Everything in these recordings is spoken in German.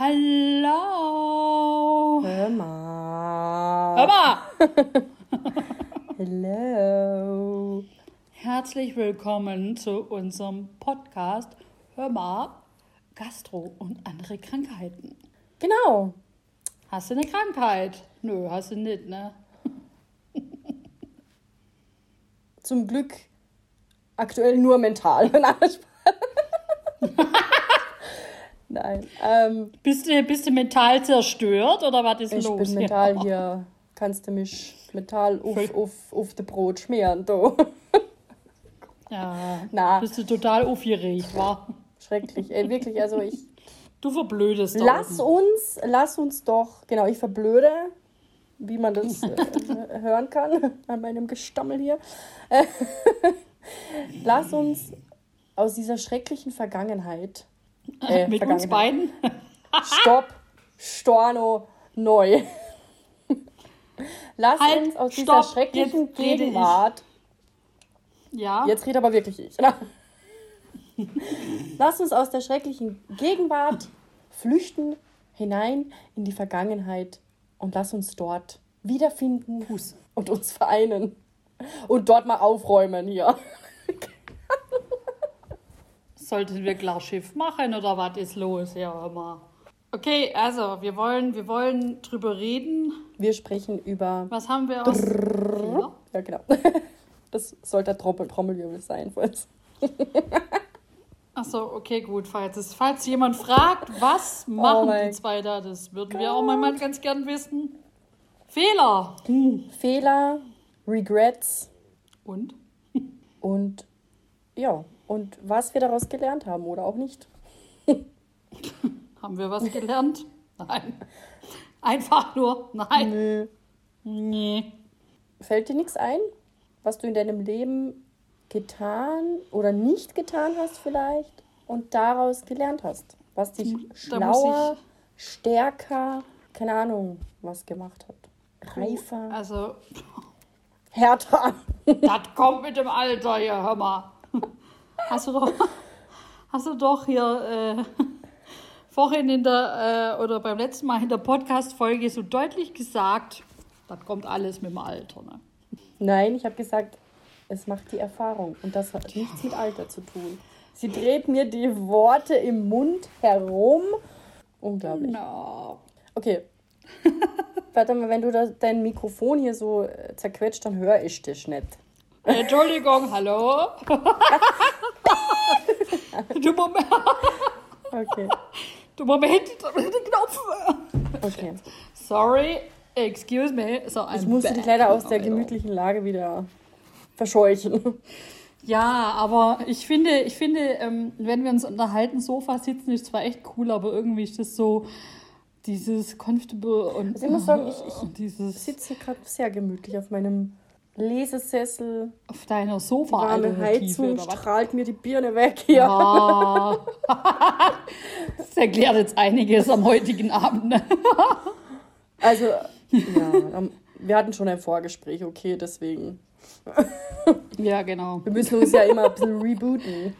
Hallo. Hör mal. Hör mal. Hello. Herzlich willkommen zu unserem Podcast Hör mal, Gastro und andere Krankheiten. Genau. Hast du eine Krankheit? Nö, hast du nicht, ne? Zum Glück aktuell nur mental. Nein. Ähm, Bist du, bist du mental zerstört oder was ist ich los? bin mental hier. Kannst du mich mental auf, Voll- auf, auf de Brot schmieren, du. Ja, Na. bist du total aufgeregt, wa? Schrecklich. Ey, wirklich, also ich. Du verblödest da Lass uns, lass uns doch, genau, ich verblöde, wie man das äh, hören kann an meinem Gestammel hier. Lass uns aus dieser schrecklichen Vergangenheit. Äh, Mit uns beiden? Stopp, Storno, neu. Lass Halt, uns aus dieser stopp, schrecklichen rede ich. Gegenwart. Ja. Jetzt redet aber wirklich ich. Lass uns aus der schrecklichen Gegenwart flüchten hinein in die Vergangenheit und lass uns dort wiederfinden und uns vereinen. Und dort mal aufräumen hier. Sollten wir klar Schiff machen oder was ist los? Ja, immer. Okay, also wir wollen, wir wollen drüber reden. Wir sprechen über. Was haben wir aus? Ja, genau. Das sollte der Trommel Trommelwirbel sein. falls- Achso, okay, gut. Falls, falls jemand fragt, was machen Oh die zwei da, das würden wir auch mal ganz gern wissen. Fehler. Fehler, Regrets Und? und ja, und was wir daraus gelernt haben oder auch nicht. Haben wir was gelernt? Nein. Einfach nur, nein. Nö. Nee. Fällt dir nichts ein, was du in deinem Leben getan oder nicht getan hast vielleicht und daraus gelernt hast? Was dich Hm, Da schlauer, stärker, keine Ahnung, was gemacht hat. Reifer, Also, härter. das kommt mit dem Alter hier, hör mal. Hast du doch, hast du doch hier äh, vorhin in der, äh, oder beim letzten Mal in der Podcast-Folge so deutlich gesagt, das kommt alles mit dem Alter. Ne? Nein, ich habe gesagt, es macht die Erfahrung und das hat nichts mit Alter zu tun. Sie dreht mir die Worte im Mund herum. Unglaublich. No. Okay. Warte mal, wenn du dein Mikrofon hier so äh, zerquetscht, dann höre ich dich nicht. Entschuldigung, hallo? du Moment, Okay. du Moment, den Knopf. Okay. Sorry, excuse me. So, I'm Ich musste dich leider aus der gemütlichen Lage wieder verscheuchen. Ja, aber ich finde, ich finde, ähm, wenn wir uns unterhalten, Sofa sitzen, ist zwar echt cool, aber irgendwie ist das so dieses comfortable und Also ich muss sagen, ich- ich sitze gerade sehr gemütlich auf meinem Lesesessel. auf deiner Warme Sofa-Alternative Heizung strahlt mir die Birne weg hier. Ja. das erklärt jetzt einiges am heutigen Abend. Ne? Also, ja, wir hatten schon ein Vorgespräch, okay, deswegen. Ja, genau. Wir müssen uns ja immer ein bisschen rebooten.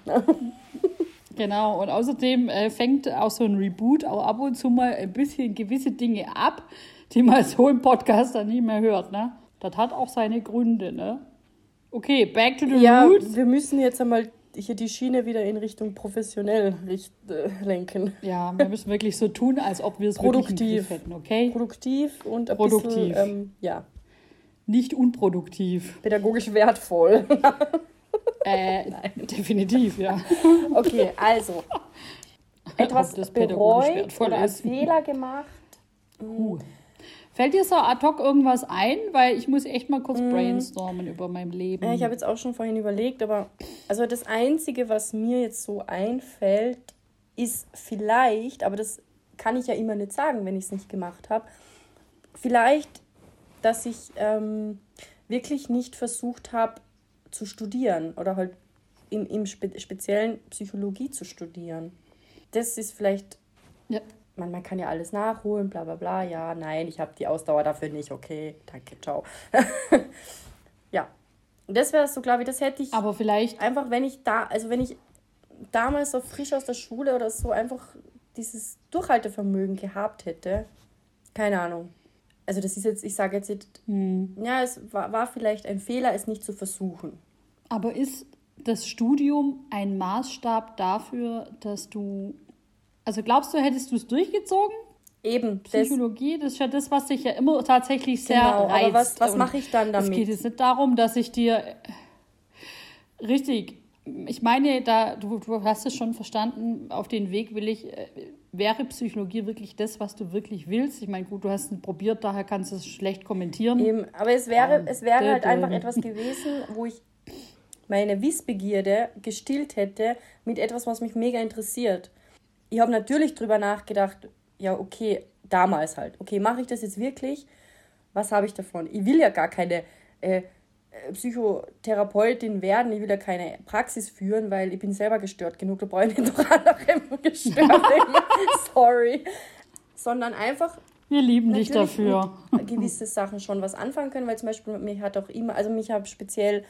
Genau, und außerdem äh, fängt auch so ein Reboot auch ab und zu mal ein bisschen gewisse Dinge ab, die man so im Podcast dann nie mehr hört. Ne? Das hat auch seine Gründe. Ne? Okay, back to the Ja, roots. wir müssen jetzt einmal hier die Schiene wieder in Richtung professionell richt, äh, lenken. Ja, wir müssen wirklich so tun, als ob wir es Produktiv. Hätten, okay? Produktiv und ein Produktiv. bisschen, ähm, ja, Nicht unproduktiv. pädagogisch wertvoll. Äh, definitiv, ja. Okay, also. Etwas Ob das pädagogisch bereut oder einen ist. Fehler gemacht. Fällt dir so ad hoc irgendwas ein? Weil ich muss echt mal kurz brainstormen über mein Leben. Ja, ich habe jetzt auch schon vorhin überlegt, aber also das Einzige, was mir jetzt so einfällt, ist vielleicht, aber das kann ich ja immer nicht sagen, wenn ich es nicht gemacht habe, vielleicht, dass ich ähm, wirklich nicht versucht habe zu studieren oder halt im, im Spe Speziellen Psychologie zu studieren. Das ist vielleicht ja. Man, man kann ja alles nachholen, bla bla bla. Ja, nein, ich habe die Ausdauer dafür nicht. Okay, danke, ciao. ja, das wäre so, glaube ich, das hätte ich Aber vielleicht, einfach, wenn ich da, also wenn ich damals so frisch aus der Schule oder so einfach dieses Durchhaltevermögen gehabt hätte, keine Ahnung. Also das ist jetzt, ich sage jetzt, nicht, ja, es war, war vielleicht ein Fehler, es nicht zu versuchen. Aber ist das Studium ein Maßstab dafür, dass du. Also glaubst du, hättest du es durchgezogen? Eben, Psychologie, das ist ja das, was dich ja immer tatsächlich sehr Genau, aber reizt. was- was Und mache ich dann Es damit? geht jetzt nicht darum, dass ich dir. Richtig. Ich meine, da, du, du hast es schon verstanden, auf den Weg will ich. äh, Wäre Psychologie wirklich das, was du wirklich willst? Ich meine, gut, du hast es probiert, daher kannst du es schlecht kommentieren. Eben, aber es wäre, es wäre halt einfach etwas gewesen, wo ich meine Wissbegierde gestillt hätte mit etwas, was mich mega interessiert. Ich habe natürlich drüber nachgedacht, ja, okay, damals halt, okay, mache ich das jetzt wirklich? Was habe ich davon? Ich will ja gar keine äh, äh, Psychotherapeutin werden, ich will ja keine Praxis führen, weil ich bin selber gestört genug, da brauche ich nicht noch andere gestört. Sorry. Sondern einfach Wir lieben dich dafür. gewisse Sachen schon was anfangen können, weil zum Beispiel mich hat auch immer, also mich hat speziell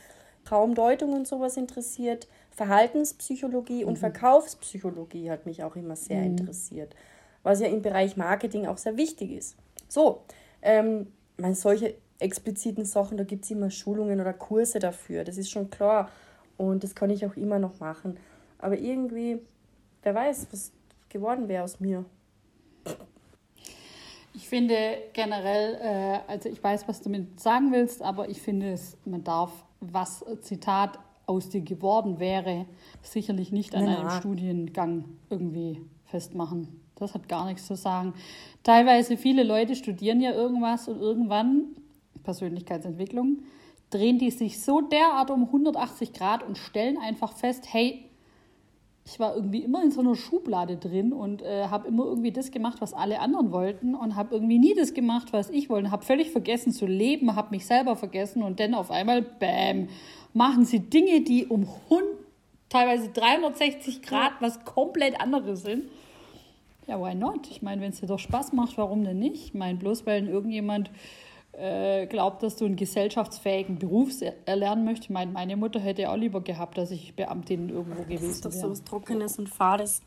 Traumdeutung und sowas interessiert, Verhaltenspsychologie und Verkaufspsychologie hat mich auch immer sehr interessiert, was ja im Bereich Marketing auch sehr wichtig ist. So, ähm, man, solche expliziten Sachen, da gibt es immer Schulungen oder Kurse dafür, das ist schon klar und das kann ich auch immer noch machen. Aber irgendwie, wer weiß, was geworden wäre aus mir. Ich finde generell, äh, also ich weiß, was du damit sagen willst, aber ich finde, es, man darf, was Zitat aus dir geworden wäre, sicherlich nicht an Na, einem. Studiengang irgendwie festmachen. Das hat gar nichts zu sagen. Teilweise viele Leute studieren ja irgendwas und irgendwann, Persönlichkeitsentwicklung, drehen die sich so derart um 180 Grad und stellen einfach fest, hey, ich war irgendwie immer in so einer Schublade drin und äh, habe immer irgendwie das gemacht, was alle anderen wollten und habe irgendwie nie das gemacht, was ich wollte. Habe völlig vergessen zu leben, habe mich selber vergessen und dann auf einmal, bam, machen sie Dinge, die um Hund, teilweise 360 Grad was komplett anderes sind. Ja, why not? Ich meine, wenn es dir doch Spaß macht, warum denn nicht? Ich meine, bloß weil irgendjemand äh, glaubt, dass du einen gesellschaftsfähigen Beruf erlernen möchtest. Meine, meine Mutter hätte auch lieber gehabt, dass ich Beamtin irgendwo Das ist gewesen doch so wäre. was Trockenes und Fades.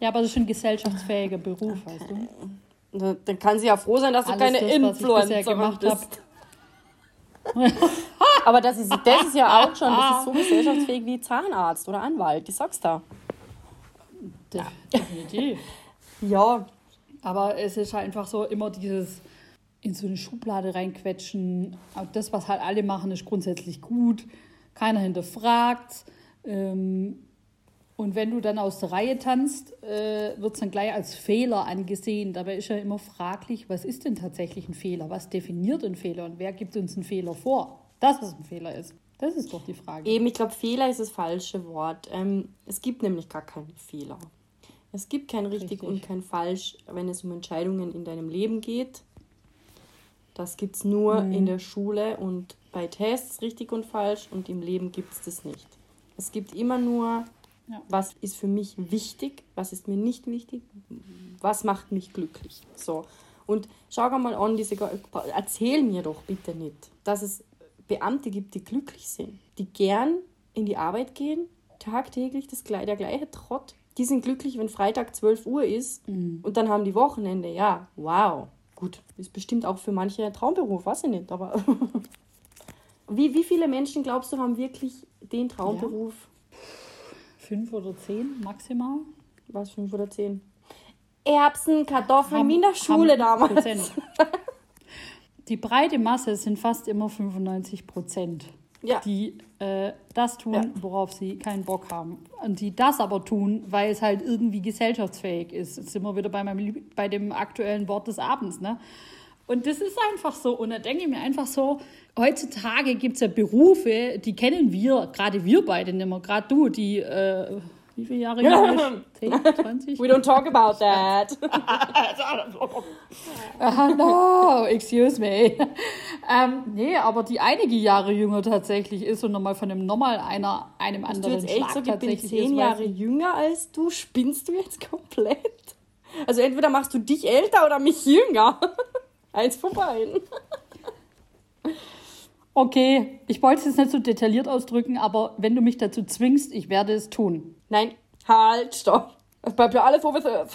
Ja, aber das ist schon ein gesellschaftsfähiger Beruf, weißt du? Da- Dann kann sie ja froh sein, dass du Alles keine das, Influencerin gemacht habe. bist. Aber das ist, das ist ja auch schon, das ist so gesellschaftsfähig wie Zahnarzt oder Anwalt, ich sag's da. Definitiv. Ja, Aber es ist halt einfach so immer dieses in so eine Schublade reinquetschen. Aber Das, was halt alle machen, ist grundsätzlich gut. Keiner hinterfragt. Ähm, und wenn du dann aus der Reihe tanzt, äh, wird es dann gleich als Fehler angesehen. Dabei ist ja immer fraglich, was ist denn tatsächlich ein Fehler? Was definiert ein Fehler? Und wer gibt uns einen Fehler vor? Dass es ein Fehler ist. Das ist doch die Frage. eben, ich glaube, Fehler ist das falsche Wort. Ähm, es gibt nämlich gar keinen Fehler. Es gibt kein richtig, Richtig. und kein falsch, wenn es um Entscheidungen in deinem Leben geht. Das gibt es nur Mhm. in der Schule und bei Tests richtig und falsch und im Leben gibt es das nicht. Es gibt immer nur, Ja. was ist für mich wichtig, was ist mir nicht wichtig, was macht mich glücklich. So. Und schau mal an, diese, erzähl mir doch bitte nicht, dass es Beamte gibt, die glücklich sind, die gern in die Arbeit gehen, tagtäglich das, der gleiche Trott. Die sind glücklich, wenn Freitag 12 Uhr ist und dann haben die Wochenende. Ja, wow. Gut, ist bestimmt auch für manche ein Traumberuf, weiß ich nicht, aber wie, wie viele Menschen glaubst du haben wirklich den Traumberuf? Fünf oder zehn maximal? Was, fünf oder zehn? Erbsen, Kartoffeln, Haben- wie in der Schule damals. Prozent. Die breite Masse sind fast immer 95 Prozent, Ja. die äh, das tun, Ja. worauf sie keinen Bock haben. Und die das aber tun, weil es halt irgendwie gesellschaftsfähig ist. Jetzt sind wir wieder bei, meinem, bei dem aktuellen Wort des Abends. Ne? Und das ist einfach so. Und da denke ich mir einfach so, heutzutage gibt es ja Berufe, die kennen wir, gerade wir beide nicht mehr, gerade du, die, äh, wie viele Jahre? 10, 20? We don't talk about that. Ah, no, excuse me. ähm, nee, aber die einige Jahre jünger tatsächlich ist und nochmal von einem normal einer, einem Du anderen jetzt echt Schlag so, ich bin tatsächlich zehn ist, Jahre ich- jünger als du. Spinnst du jetzt komplett? Also entweder machst du dich älter oder mich jünger. Eins von beiden. Okay, ich wollte es jetzt nicht so detailliert ausdrücken, aber wenn du mich dazu zwingst, ich werde es tun. Nein, halt, stopp. Es bleibt ja alles, wo wir sind.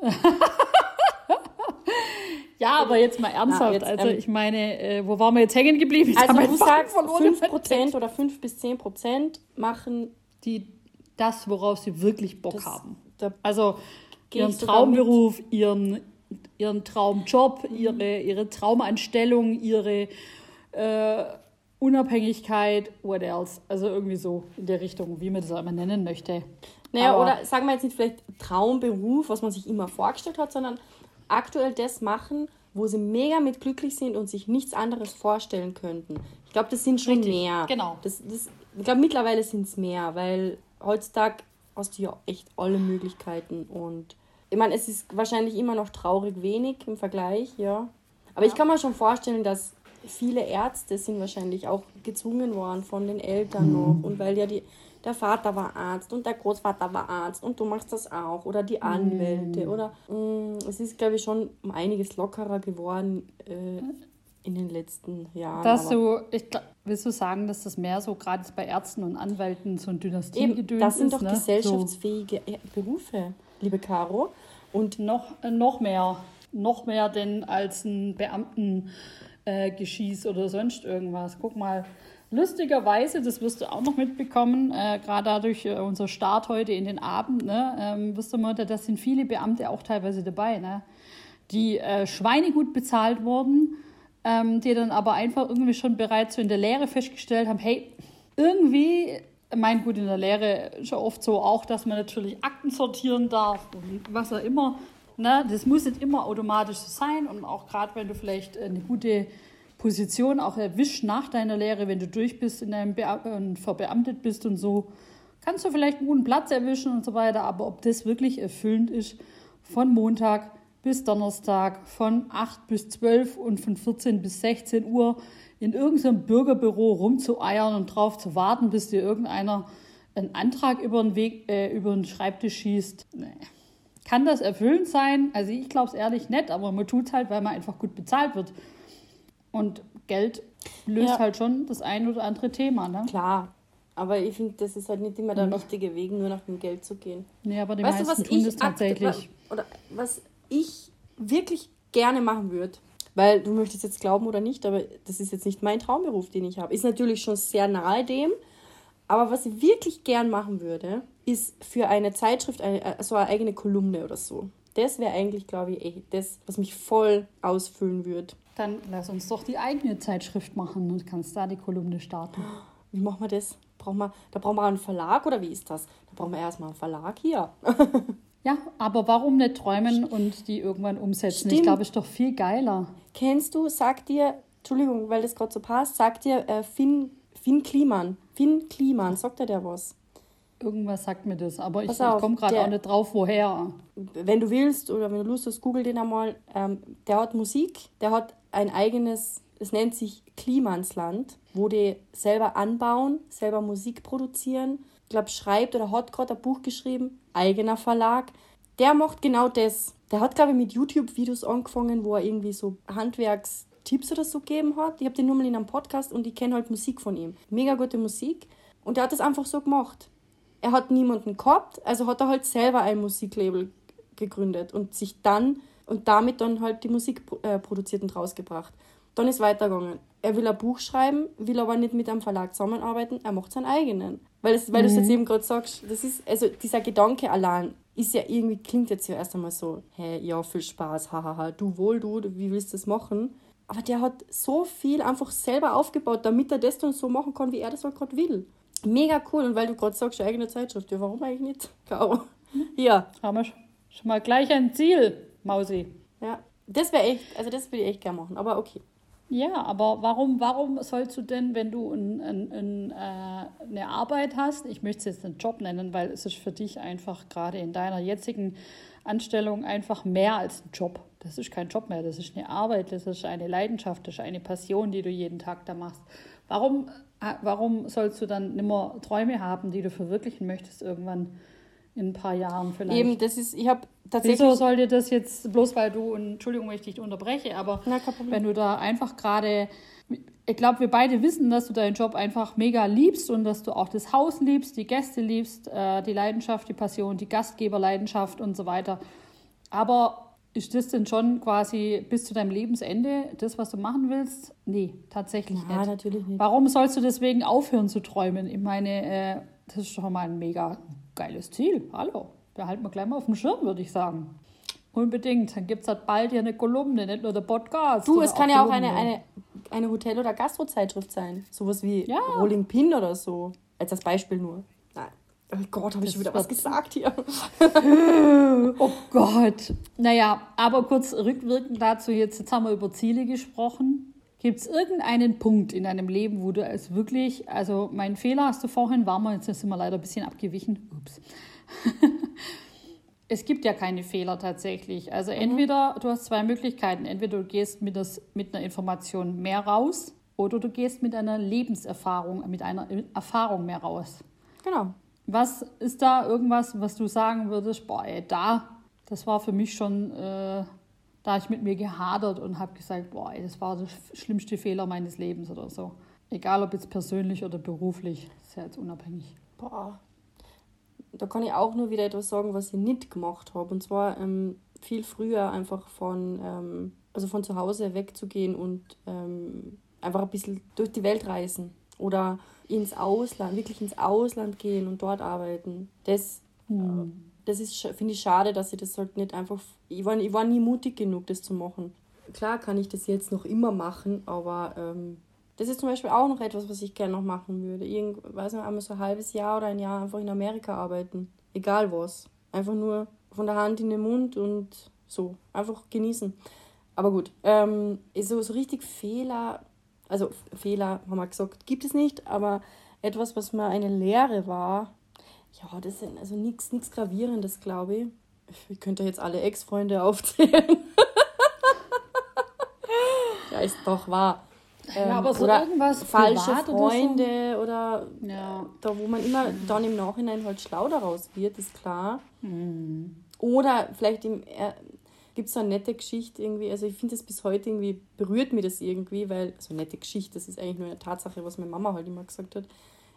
Ja, aber jetzt mal ernsthaft. jetzt, also ähm, ich meine, äh, wo waren wir jetzt hängen geblieben? Jetzt Also du sagst, verloren. 5% oder 5 bis 10% machen Die, das, worauf sie wirklich Bock das, haben. Also ihren ich Traumberuf, ihren, ihren Traumjob, ihre, ihre Traumanstellung, ihre äh, Unabhängigkeit, what else. Also irgendwie so in der Richtung, wie man das auch immer nennen möchte. Naja, Aber- oder sagen wir jetzt nicht vielleicht Traumberuf, was man sich immer vorgestellt hat, sondern aktuell das machen, wo sie mega mit glücklich sind und sich nichts anderes vorstellen könnten. Ich glaube, das sind schon Richtig, mehr. genau. Das, das, ich glaube, mittlerweile sind es mehr, weil heutzutage hast du ja echt alle Möglichkeiten und ich meine, es ist wahrscheinlich immer noch traurig wenig im Vergleich, ja. Aber ich kann mir schon vorstellen, dass viele Ärzte sind wahrscheinlich auch gezwungen worden von den Eltern noch und weil ja die, der Vater war Arzt und der Großvater war Arzt und du machst das auch oder die Anwälte oder mh, es ist glaube ich schon um einiges lockerer geworden äh, in den letzten Jahren. Dass du, ich, willst du sagen, dass das mehr so gerade bei Ärzten und Anwälten so ein Dynastiegedöns das sind ist? doch ne? gesellschaftsfähige äh, Berufe, liebe Caro. Und So, noch, äh, noch mehr. Noch mehr denn als ein Beamten äh, Geschieß oder sonst irgendwas. Guck mal, lustigerweise, das wirst du auch noch mitbekommen, äh, gerade dadurch äh, unser Start heute in den Abend, ne, ähm, wirst du mal, da sind viele Beamte auch teilweise dabei, ne, die äh, schweinegut bezahlt wurden, ähm, die dann aber einfach irgendwie schon bereits so in der Lehre festgestellt haben, hey, irgendwie, mein gut, in der Lehre ist ja oft so auch, dass man natürlich Akten sortieren darf und was auch immer. Ne? Das muss nicht immer automatisch sein und auch gerade wenn du vielleicht eine gute Position auch erwischt nach deiner Lehre, wenn du durch bist in deinem Bea und verbeamtet bist und so, kannst du vielleicht einen guten Platz erwischen und so weiter, aber ob das wirklich erfüllend ist, von Montag bis Donnerstag, von 8 bis 12 und von 14 bis 16 Uhr in irgendeinem Bürgerbüro rumzueiern und drauf zu warten, bis dir irgendeiner einen Antrag über den Weg, äh, über den Schreibtisch schießt. Nee. Kann das erfüllend sein? Also ich glaube es ehrlich nicht, aber man tut es halt, weil man einfach gut bezahlt wird. Und Geld löst Ja. halt schon das ein oder andere Thema, ne? klar, aber ich finde, das ist halt nicht immer der richtige Weg, nur nach dem Geld zu gehen. Nee, aber die weißt du, meisten was tun ich das tatsächlich. Oder was ich wirklich gerne machen würde, weil du möchtest jetzt glauben oder nicht, aber das ist jetzt nicht mein Traumberuf, den ich habe. Ist natürlich schon sehr nahe dem, aber was ich wirklich gern machen würde, ist für eine Zeitschrift eine, äh, so eine eigene Kolumne oder so. Das wäre eigentlich, glaube ich, eh das, was mich voll ausfüllen würde. Dann lass uns doch die eigene Zeitschrift machen und kannst da die Kolumne starten. Wie machen wir das? Brauchen wir, da brauchen wir einen Verlag oder wie ist das? Da brauchen wir erstmal einen Verlag hier. Ja, aber warum nicht träumen und die irgendwann umsetzen? Ich Stimmt. glaube, ist doch viel geiler. Kennst du, sagt dir, Entschuldigung, weil das gerade so passt, sagt dir äh, Finn, Finn Kliman. Finn Kliman, sagt dir der was? Irgendwas sagt mir das, aber ich, ich komme gerade auch nicht drauf, woher. Wenn du willst oder wenn du Lust hast, google den einmal. Ähm, der hat Musik, der hat ein eigenes, es nennt sich Klimansland, wo die selber anbauen, selber Musik produzieren. Ich glaube, schreibt oder hat gerade ein Buch geschrieben, eigener Verlag. Der macht genau das. Der hat, glaube ich, mit YouTube-Videos angefangen, wo er irgendwie so Handwerkstipps oder so gegeben hat. Ich habe den nur mal in einem Podcast und ich kenne halt Musik von ihm. Mega gute Musik. Und der hat das einfach so gemacht. Er hat niemanden gehabt, also hat er halt selber ein Musiklabel gegründet und sich dann und damit dann halt die Musik äh, produziert und rausgebracht. Dann ist weitergegangen. Er will ein Buch schreiben, will aber nicht mit einem Verlag zusammenarbeiten, er macht seinen eigenen. Weil, es, weil du es jetzt eben gerade sagst, das ist, also dieser Gedanke allein ist ja irgendwie, klingt jetzt ja erst einmal so, hey, ja, viel Spaß, hahaha, du wohl, du, wie willst du das machen? Aber der hat so viel einfach selber aufgebaut, damit er das dann so machen kann, wie er das halt gerade will. Mega cool. Und weil du gerade sagst, eigene Zeitschrift, ja, warum eigentlich nicht? Caro. Ja, Haben wir sch- schon mal gleich ein Ziel, Mausi. ja. Das wäre echt, also das würde ich echt gerne machen, aber okay. Ja, aber warum, warum sollst du denn, wenn du ein, ein, ein, äh, eine Arbeit hast, ich möchte es jetzt einen Job nennen, weil es ist für dich einfach gerade in deiner jetzigen Anstellung einfach mehr als ein Job. Das ist kein Job mehr, das ist eine Arbeit, das ist eine Leidenschaft, das ist eine Passion, die du jeden Tag da machst. Warum, warum sollst du dann nimmer Träume haben, die du verwirklichen möchtest irgendwann in ein paar Jahren vielleicht. Eben, das ist, ich habe tatsächlich. Wieso soll dir das jetzt, bloß weil du, Entschuldigung, wenn ich dich unterbreche, aber Na, wenn du da einfach gerade, ich glaube, wir beide wissen, dass du deinen Job einfach mega liebst und dass du auch das Haus liebst, die Gäste liebst, äh, die Leidenschaft, die Passion, die Gastgeberleidenschaft und so weiter. Aber ist das denn schon quasi bis zu deinem Lebensende das, was du machen willst? Nee, tatsächlich Ja, nicht. natürlich nicht. Warum sollst du deswegen aufhören zu träumen? Ich meine, äh, das ist schon mal ein mega geiles Ziel. Hallo, behalten wir gleich mal auf dem Schirm, würde ich sagen. Unbedingt. Dann gibt es halt bald hier eine Kolumne, nicht nur der Podcast. Du, es kann ja auch Kolumne. eine, eine, eine Hotel- oder Gastrozeitschrift sein. Sowas wie Ja. Rolling Pin oder so. Als das Beispiel nur. Nein. Oh Gott, habe ich schon wieder was gesagt hier. Oh Gott. Naja, aber kurz rückwirkend dazu jetzt, jetzt haben wir über Ziele gesprochen. Gibt es irgendeinen Punkt in deinem Leben, wo du es wirklich, also mein Fehler hast du vorhin, war mal, jetzt sind wir leider ein bisschen abgewichen. Ups. es gibt ja keine Fehler tatsächlich. Also entweder, du hast zwei Möglichkeiten. Entweder du gehst mit, das, mit einer Information mehr raus oder du gehst mit einer Lebenserfahrung, mit einer Erfahrung mehr raus. Genau. Was ist da irgendwas, was du sagen würdest, boah, ey, da, das war für mich schon, äh, da ich mit mir gehadert und habe gesagt, boah, ey, das war der sch- schlimmste Fehler meines Lebens oder so. Egal ob jetzt persönlich oder beruflich, ist ja jetzt unabhängig. Boah. Da kann ich auch nur wieder etwas sagen, was ich nicht gemacht habe. Und zwar ähm, viel früher einfach von, ähm, also von zu Hause wegzugehen und ähm, einfach ein bisschen durch die Welt reisen. Oder ins Ausland, wirklich ins Ausland gehen und dort arbeiten. Das, äh, das ist, finde ich schade, dass ich das halt nicht einfach. Ich war, ich war nie mutig genug, das zu machen. Klar kann ich das jetzt noch immer machen, aber ähm, das ist zum Beispiel auch noch etwas, was ich gerne noch machen würde. Irgend, weiß nicht, einmal so ein halbes Jahr oder ein Jahr einfach in Amerika arbeiten. Egal was. Einfach nur von der Hand in den Mund und so. Einfach genießen. Aber gut, ähm, so, so richtig Fehler, also Fehler, haben wir gesagt, gibt es nicht, aber etwas, was mir eine Lehre war, ja, das sind also nichts Gravierendes, glaube ich. Ich könnte jetzt alle Ex-Freunde aufzählen. ja, ist doch wahr. Ähm, aber so oder irgendwas falsche privat oder so? Freunde oder, Ja. da, wo man immer dann im Nachhinein halt schlau daraus wird, ist klar. Mhm. Oder vielleicht im, äh, gibt es so eine nette Geschichte irgendwie, also ich finde das bis heute irgendwie, berührt mir das irgendwie, weil, also nette Geschichte, das ist eigentlich nur eine Tatsache, was meine Mama halt immer gesagt hat.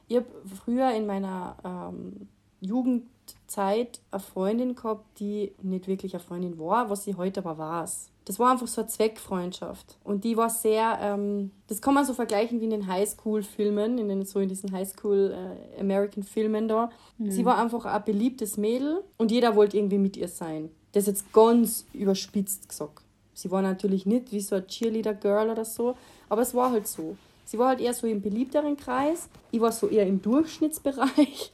Ich habe früher in meiner ähm, Jugendzeit eine Freundin gehabt, die nicht wirklich eine Freundin war, was sie heute aber war. Das war einfach so eine Zweckfreundschaft. Und die war sehr, ähm, das kann man so vergleichen wie in den Highschool-Filmen, in den, so in diesen Highschool-American-Filmen da. Sie war einfach ein beliebtes Mädel und jeder wollte irgendwie mit ihr sein. Das ist jetzt ganz überspitzt gesagt. Sie war natürlich nicht wie so ein Cheerleader-Girl oder so, aber es war halt so. Sie war halt eher so im beliebteren Kreis. Ich war so eher im Durchschnittsbereich.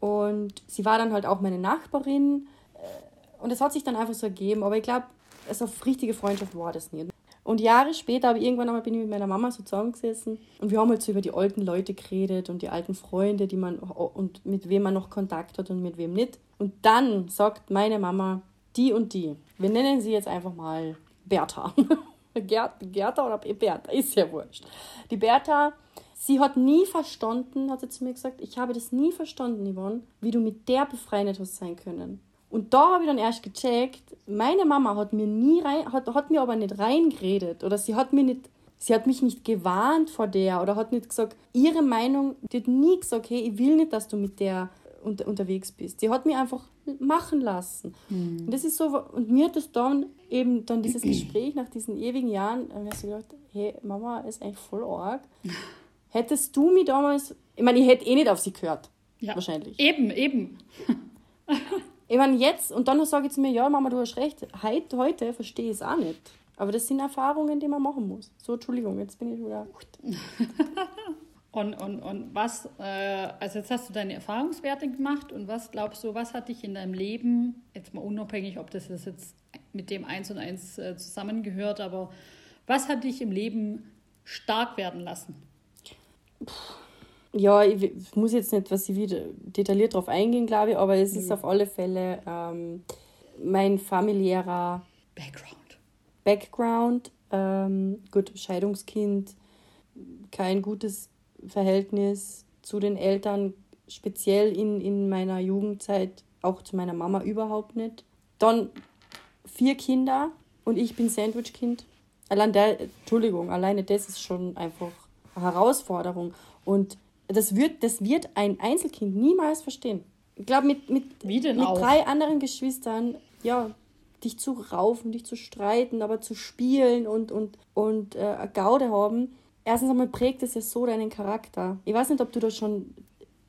Und sie war dann halt auch meine Nachbarin. Äh, Und es hat sich dann einfach so ergeben. Aber ich glaube, also auf richtige Freundschaft war das nicht. Und Jahre später, aber irgendwann einmal bin ich mit meiner Mama so zusammengesessen und wir haben halt so über die alten Leute geredet und die alten Freunde, die man und mit wem man noch Kontakt hat und mit wem nicht. Und dann sagt meine Mama, die und die, wir nennen sie jetzt einfach mal Bertha. Gert, Gerda oder Bertha, ist ja wurscht. Die Bertha, sie hat nie verstanden, hat sie zu mir gesagt, ich habe das nie verstanden, Yvonne, wie du mit der befreundet hast sein können. Und da habe ich dann erst gecheckt, meine Mama hat mir nie rein, hat, hat mir aber nicht reingeredet oder sie hat mir nicht, sie hat mich nicht gewarnt vor der oder hat nicht gesagt, ihre Meinung, die hat nie gesagt, hey, ich will nicht, dass du mit der unter, unterwegs bist. Sie hat mich einfach machen lassen. Und das ist so, und mir hat das dann eben dann dieses Gespräch nach diesen ewigen Jahren, habe ich so gedacht, hey, Mama ist eigentlich voll arg. Hättest du mich damals, ich meine, ich hätte eh nicht auf sie gehört. Ja. Wahrscheinlich. Eben, eben. Ich meine, jetzt, und dann sage ich zu mir, ja, Mama, du hast recht, heute, heute verstehe ich es auch nicht. Aber das sind Erfahrungen, die man machen muss. So, Entschuldigung, jetzt bin ich wieder. Und, und, und was, äh, also jetzt hast du deine Erfahrungswerte gemacht und was glaubst du, was hat dich in deinem Leben, jetzt mal unabhängig, ob das jetzt mit dem Eins und Eins äh, zusammengehört, aber was hat dich im Leben stark werden lassen? Ja, ich, muss jetzt nicht, was ich wieder detailliert drauf eingehen, glaube ich, aber es ist auf alle Fälle ähm, mein familiärer Background. Background. Ähm, gut, Scheidungskind, kein gutes Verhältnis zu den Eltern, speziell in, in meiner Jugendzeit auch zu meiner Mama überhaupt nicht. Dann vier Kinder und ich bin Sandwich-Kind. Allein der, Entschuldigung, alleine das ist schon einfach eine Herausforderung. Und das wird, das wird ein Einzelkind niemals verstehen. Ich glaube, mit, mit, mit drei anderen Geschwistern, ja, dich zu raufen, dich zu streiten, aber zu spielen und, und, und äh, Gaude haben. Erstens einmal prägt es ja so deinen Charakter. Ich weiß nicht, ob du da schon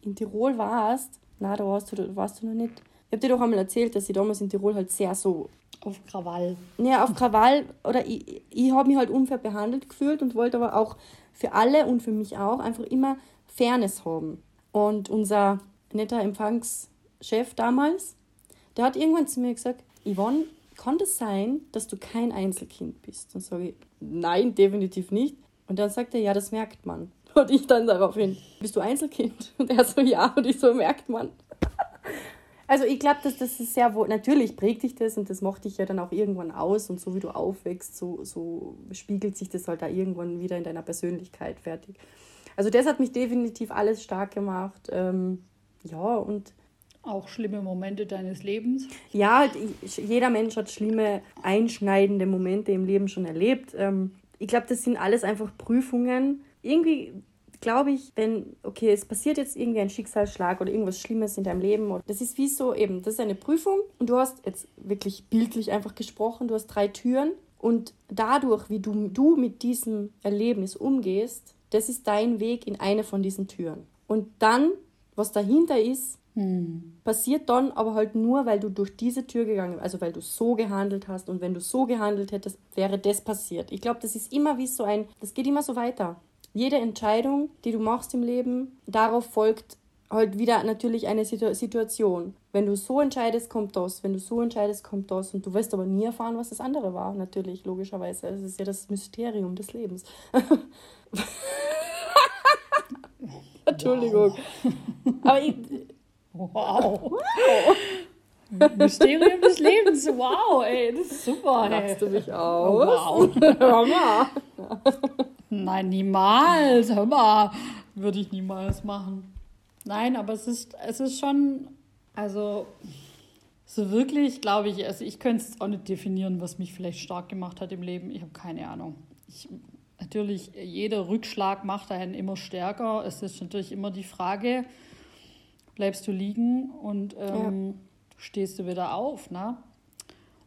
in Tirol warst. Na, da warst du, warst du noch nicht. Ich habe dir doch einmal erzählt, dass ich damals in Tirol halt sehr so. Auf Krawall. Ja, auf Krawall. Oder ich, ich habe mich halt unfair behandelt gefühlt und wollte aber auch für alle und für mich auch einfach immer Fairness haben. Und unser netter Empfangschef damals, der hat irgendwann zu mir gesagt, Yvonne, kann es sein, dass du kein Einzelkind bist? Dann sage ich, nein, definitiv nicht. Und dann sagt er, ja, das merkt man. Und ich dann daraufhin, bist du Einzelkind? Und er so, ja. Und ich so, merkt man. Also ich glaube, dass das ist sehr wohl, natürlich prägt dich das und das macht dich ja dann auch irgendwann aus und so wie du aufwächst, so, so spiegelt sich das halt da irgendwann wieder in deiner Persönlichkeit fertig. Also das hat mich definitiv alles stark gemacht. Ähm, ja, und auch schlimme Momente deines Lebens? Ja, jeder Mensch hat schlimme, einschneidende Momente im Leben schon erlebt. Ähm, ich glaube, das sind alles einfach Prüfungen. Irgendwie glaube ich, wenn, okay, es passiert jetzt irgendwie ein Schicksalsschlag oder irgendwas Schlimmes in deinem Leben, das ist wie so eben, das ist eine Prüfung und du hast jetzt wirklich bildlich einfach gesprochen, du hast drei Türen und dadurch, wie du, du mit diesem Erlebnis umgehst, das ist dein Weg in eine von diesen Türen. Und dann, was dahinter ist, hm. passiert dann aber halt nur, weil du durch diese Tür gegangen bist, also weil du so gehandelt hast und wenn du so gehandelt hättest, wäre das passiert. Ich glaube, das ist immer wie so ein, das geht immer so weiter. Jede Entscheidung, die du machst im Leben, darauf folgt halt wieder natürlich eine Situation. Wenn du so entscheidest, kommt das. Wenn du so entscheidest, kommt das. Und du wirst aber nie erfahren, was das andere war, natürlich, logischerweise. Es ist ja das Mysterium des Lebens. Entschuldigung. Aber ich. Wow. wow. Mysterium des Lebens, wow, ey, das ist super. Machst du mich aus? Oh, wow. Hör mal. Nein, niemals. Hör mal. Würde ich niemals machen. Nein, aber es ist, es ist schon, also so wirklich, glaube ich, also ich könnte es auch nicht definieren, was mich vielleicht stark gemacht hat im Leben. Ich habe keine Ahnung. Ich, natürlich, jeder Rückschlag macht einen immer stärker. Es ist natürlich immer die Frage, bleibst du liegen und ähm, ja. stehst du wieder auf, ne?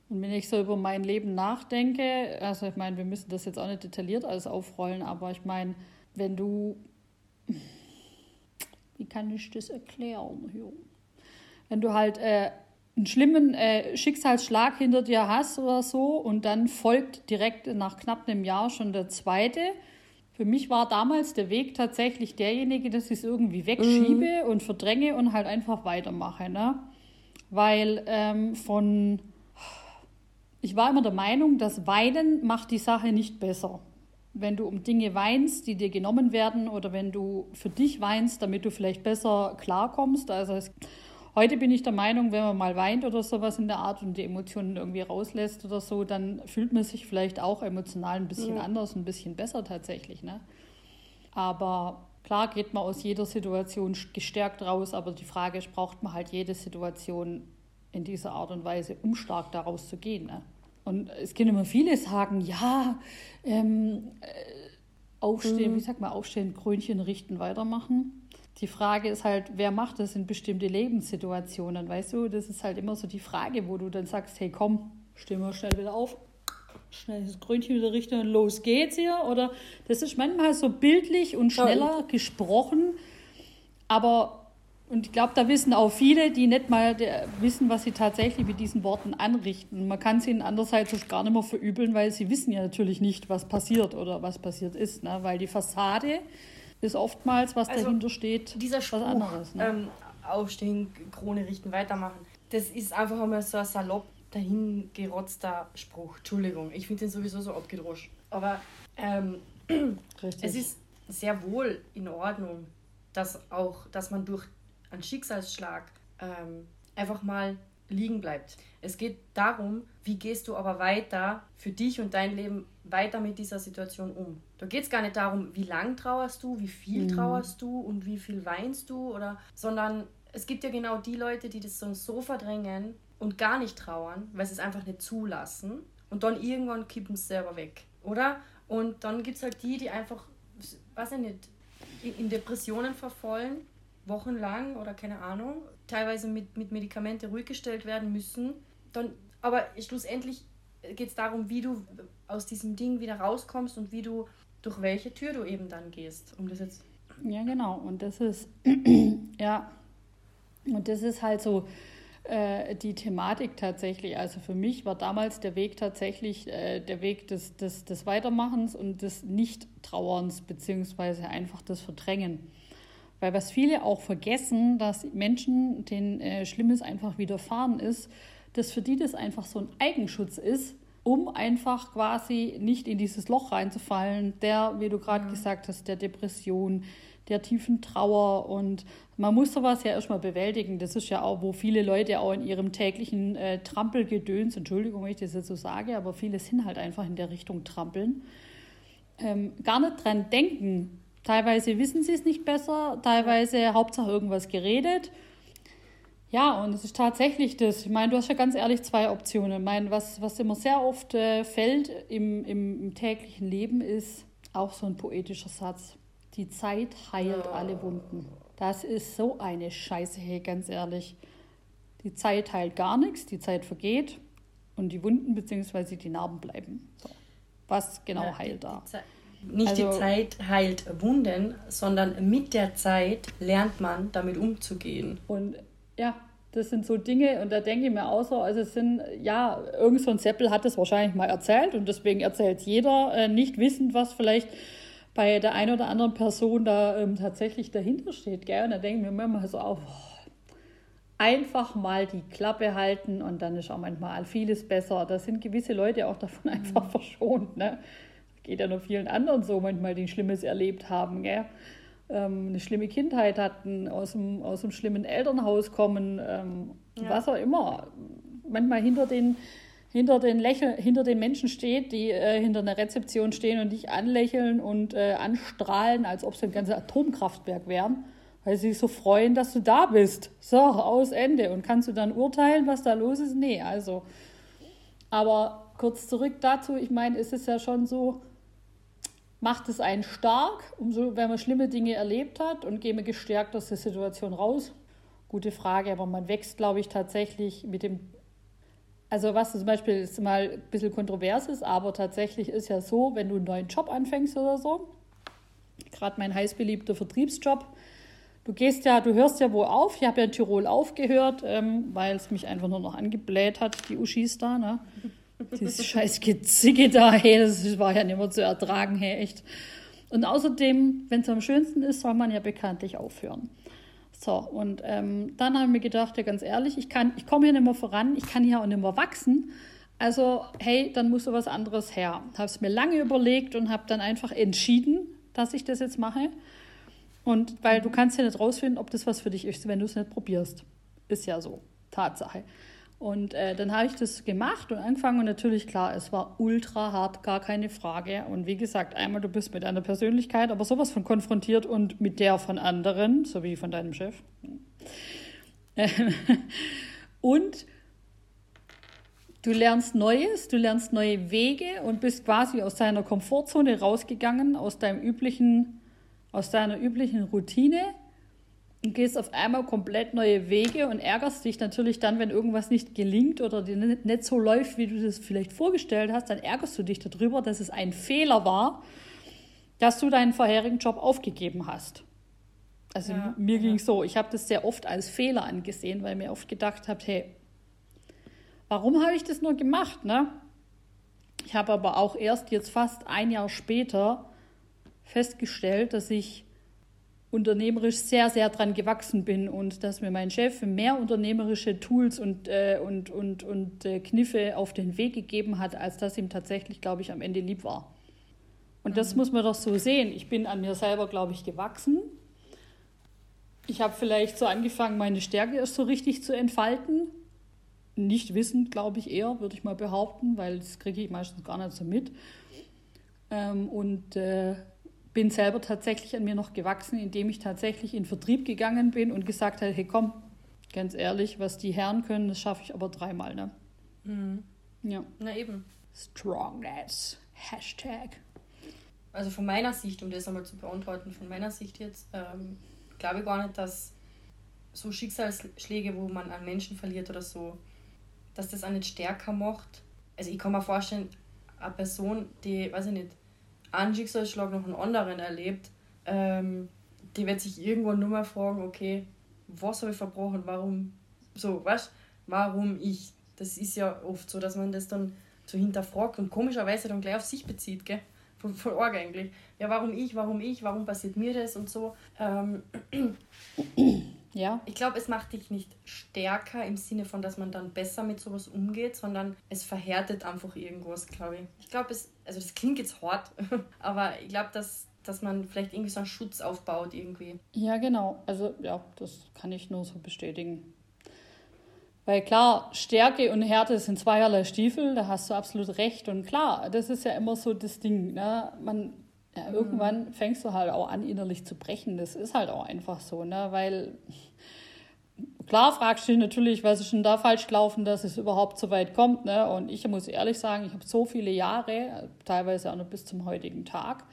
Und wenn ich so über mein Leben nachdenke, also ich meine, wir müssen das jetzt auch nicht detailliert alles aufrollen, aber ich meine, wenn du wie kann ich das erklären? Ja. Wenn du halt äh, einen schlimmen äh, Schicksalsschlag hinter dir hast oder so und dann folgt direkt nach knapp einem Jahr schon der zweite. Für mich war damals der Weg tatsächlich derjenige, dass ich es irgendwie wegschiebe mhm. und verdränge und halt einfach weitermache. Ne? Weil ähm, von. Ich war immer der Meinung, dass Weinen macht die Sache nicht besser wenn du um Dinge weinst, die dir genommen werden oder wenn du für dich weinst, damit du vielleicht besser klarkommst. Also es, heute bin ich der Meinung, wenn man mal weint oder sowas in der Art und die Emotionen irgendwie rauslässt oder so, dann fühlt man sich vielleicht auch emotional ein bisschen ja. anders, ein bisschen besser tatsächlich. Ne? Aber klar geht man aus jeder Situation gestärkt raus, aber die Frage ist, braucht man halt jede Situation in dieser Art und Weise, um stark daraus zu gehen. Ne? Und es können immer viele sagen, ja, ähm, äh, aufstehen, mhm. wie sagt man, aufstehen, Krönchen richten, weitermachen. Die Frage ist halt, wer macht das in bestimmte Lebenssituationen, weißt du? Das ist halt immer so die Frage, wo du dann sagst, hey komm, stehen wir schnell wieder auf, schnell das Krönchen wieder richten und los geht's hier. Oder das ist manchmal so bildlich und schneller ja. gesprochen, aber und ich glaube, da wissen auch viele, die nicht mal wissen, was sie tatsächlich mit diesen Worten anrichten. Man kann sie ihnen andererseits gar nicht mehr verübeln, weil sie wissen ja natürlich nicht, was passiert oder was passiert ist. Ne? Weil die Fassade ist oftmals, was also, dahinter steht, dieser Spruch, was anderes. Ne? Ähm, aufstehen, Krone richten, weitermachen. Das ist einfach einmal so ein salopp dahingerotzter Spruch. Entschuldigung, ich finde den sowieso so abgedroschen. Aber ähm, es ist sehr wohl in Ordnung, dass auch, dass man durch ein Schicksalsschlag ähm, einfach mal liegen bleibt. Es geht darum, wie gehst du aber weiter für dich und dein Leben weiter mit dieser Situation um. Da geht es gar nicht darum, wie lang trauerst du, wie viel mhm. trauerst du und wie viel weinst du, oder, sondern es gibt ja genau die Leute, die das so, so verdrängen und gar nicht trauern, weil sie es einfach nicht zulassen und dann irgendwann kippen sie selber weg, oder? Und dann gibt es halt die, die einfach, weiß ich nicht, in Depressionen verfallen, wochenlang oder keine Ahnung, teilweise mit, mit Medikamente ruhig gestellt werden müssen. Dann, aber schlussendlich geht es darum, wie du aus diesem Ding wieder rauskommst und wie du durch welche Tür du eben dann gehst, um das jetzt. Ja, genau. Und das ist, ja, und das ist halt so äh, die Thematik tatsächlich. Also für mich war damals der Weg tatsächlich äh, der Weg des, des, des Weitermachens und des Nicht-Trauerns, beziehungsweise einfach des Verdrängen. Weil was viele auch vergessen, dass Menschen, denen äh, Schlimmes einfach widerfahren ist, dass für die das einfach so ein Eigenschutz ist, um einfach quasi nicht in dieses Loch reinzufallen, der, wie du gerade ja. gesagt hast, der Depression, der tiefen Trauer und man muss sowas ja erstmal bewältigen. Das ist ja auch, wo viele Leute auch in ihrem täglichen äh, Trampelgedöns, Entschuldigung, wenn ich das jetzt so sage, aber viele sind halt einfach in der Richtung trampeln, ähm, gar nicht dran denken. Teilweise wissen sie es nicht besser, teilweise Hauptsache irgendwas geredet ja, und es ist tatsächlich das. Ich meine, du hast ja ganz ehrlich zwei Optionen. Ich meine, was, was immer sehr oft äh, fällt im, im, im, täglichen Leben, ist auch so ein poetischer Satz. Die Zeit heilt ja. alle Wunden. Das ist so eine Scheiße, hey, ganz ehrlich. Die Zeit heilt gar nichts, die Zeit vergeht und die Wunden bzw. die Narben bleiben. So. Was genau ja, heilt da? Nicht also, die Zeit heilt Wunden, sondern mit der Zeit lernt man damit umzugehen. Und ja, das sind so Dinge, und da denke ich mir auch so, also es sind, ja, irgend so ein Seppel hat das wahrscheinlich mal erzählt und deswegen erzählt es jeder, äh, nicht wissend, was vielleicht bei der einen oder anderen Person da ähm, tatsächlich dahinter steht. Gell? Und da denke ich mir immer so auf, oh, einfach mal die Klappe halten und dann ist auch manchmal vieles besser. Da sind gewisse Leute auch davon einfach mhm. verschont. Ne? Geht ja nur vielen anderen so manchmal, die Schlimmes erlebt haben. Gell? ähm, eine schlimme Kindheit hatten, aus dem, aus dem schlimmen Elternhaus kommen, ähm, ja. was auch immer. Manchmal hinter den, hinter den, Lächeln, hinter den Menschen steht, die äh, hinter einer Rezeption stehen und dich anlächeln und äh, anstrahlen, als ob sie ein ganzes Atomkraftwerk wären, weil sie sich so freuen, dass du da bist. So, aus Ende. Und kannst du dann urteilen, was da los ist? Nee, also. Aber kurz zurück dazu, ich meine, es ist ja schon so, macht es einen stark, umso, wenn man schlimme Dinge erlebt hat und gehen wir gestärkt aus der Situation raus? Gute Frage, aber man wächst, glaube ich, tatsächlich mit dem. Also, was zum Beispiel ist mal ein bisschen kontrovers ist, aber tatsächlich ist ja so, wenn du einen neuen Job anfängst oder so, gerade mein heißbeliebter Vertriebsjob, du gehst ja, du hörst ja wo auf. Ich habe ja in Tirol aufgehört, ähm, weil es mich einfach nur noch angebläht hat, die Uschis da. Ne? Dieses scheiß Gezicke da, hey, das war ja nicht mehr zu ertragen, hey, echt. Und außerdem, wenn es am schönsten ist, soll man ja bekanntlich aufhören. So, und ähm, dann habe ich mir gedacht, ja, ganz ehrlich, ich, ich komme hier nicht mehr voran, ich kann hier auch nicht mehr wachsen. Also, hey, dann muss so was anderes her. Habe es mir lange überlegt und habe dann einfach entschieden, dass ich das jetzt mache. Und weil du kannst ja nicht rausfinden, ob das was für dich ist, wenn du es nicht probierst. Ist ja so. Tatsache. Und äh, dann habe ich das gemacht und angefangen und natürlich, klar, es war ultra hart, gar keine Frage. Und wie gesagt, einmal du bist mit einer Persönlichkeit, aber sowas von konfrontiert und mit der von anderen, so wie von deinem Chef. und du lernst Neues, du lernst neue Wege und bist quasi aus deiner Komfortzone rausgegangen, aus deinem üblichen, aus deiner üblichen Routine und gehst auf einmal komplett neue Wege und ärgerst dich natürlich dann, wenn irgendwas nicht gelingt oder dir nicht so läuft, wie du das vielleicht vorgestellt hast, dann ärgerst du dich darüber, dass es ein Fehler war, dass du deinen vorherigen Job aufgegeben hast. Also ja, mir ging es so, ich habe das sehr oft als Fehler angesehen, weil mir oft gedacht habe, hey, warum habe ich das nur gemacht, ne? Ich habe aber auch erst jetzt fast ein Jahr später festgestellt, dass ich unternehmerisch sehr, sehr dran gewachsen bin und dass mir mein Chef mehr unternehmerische Tools und, äh, und, und, und äh, Kniffe auf den Weg gegeben hat, als das ihm tatsächlich, glaube ich, am Ende lieb war. Und mhm. das muss man doch so sehen. Ich bin an mir selber, glaube ich, gewachsen. Ich habe vielleicht so angefangen, meine Stärke erst so richtig zu entfalten. Nicht wissend, glaube ich eher, würde ich mal behaupten, weil das kriege ich meistens gar nicht so mit. Ähm, und äh, bin selber tatsächlich an mir noch gewachsen, indem ich tatsächlich in Vertrieb gegangen bin und gesagt habe, hey komm, ganz ehrlich, was die Herren können, das schaffe ich aber dreimal. Ne? Mhm. Ja. Na eben. Strongness. Hashtag. Also von meiner Sicht, um das einmal zu beantworten, von meiner Sicht jetzt, ähm, glaube ich gar nicht, dass so Schicksalsschläge, wo man an Menschen verliert oder so, dass das auch nicht stärker macht. Also ich kann mir vorstellen, eine Person, die, weiß ich nicht, einen Schicksalsschlag nach einem anderen erlebt, ähm, die wird sich irgendwann nur mal fragen, okay, was habe ich verbrochen, warum, so, weißt warum ich? Das ist ja oft so, dass man das dann so hinterfragt und komischerweise dann gleich auf sich bezieht, gell? Voll, voll arg eigentlich. Ja, warum ich, warum ich, warum passiert mir das und so. Ähm, ja. Ich glaube, es macht dich nicht stärker im Sinne von, dass man dann besser mit sowas umgeht, sondern es verhärtet einfach irgendwas, glaube ich. Ich glaube, es, also das klingt jetzt hart, aber ich glaube, dass, dass man vielleicht irgendwie so einen Schutz aufbaut irgendwie. Ja, genau. Also ja, das kann ich nur so bestätigen. Weil klar, Stärke und Härte sind zweierlei Stiefel, da hast du absolut recht. Und klar, das ist ja immer so das Ding. Ne? Man, ja, mhm. Irgendwann fängst du halt auch an, innerlich zu brechen. Das ist halt auch einfach so, ne? weil klar fragst du dich natürlich, was ist denn da falsch gelaufen, dass es überhaupt so weit kommt. Ne? Und ich muss ehrlich sagen, ich habe so viele Jahre, teilweise auch noch bis zum heutigen Tag,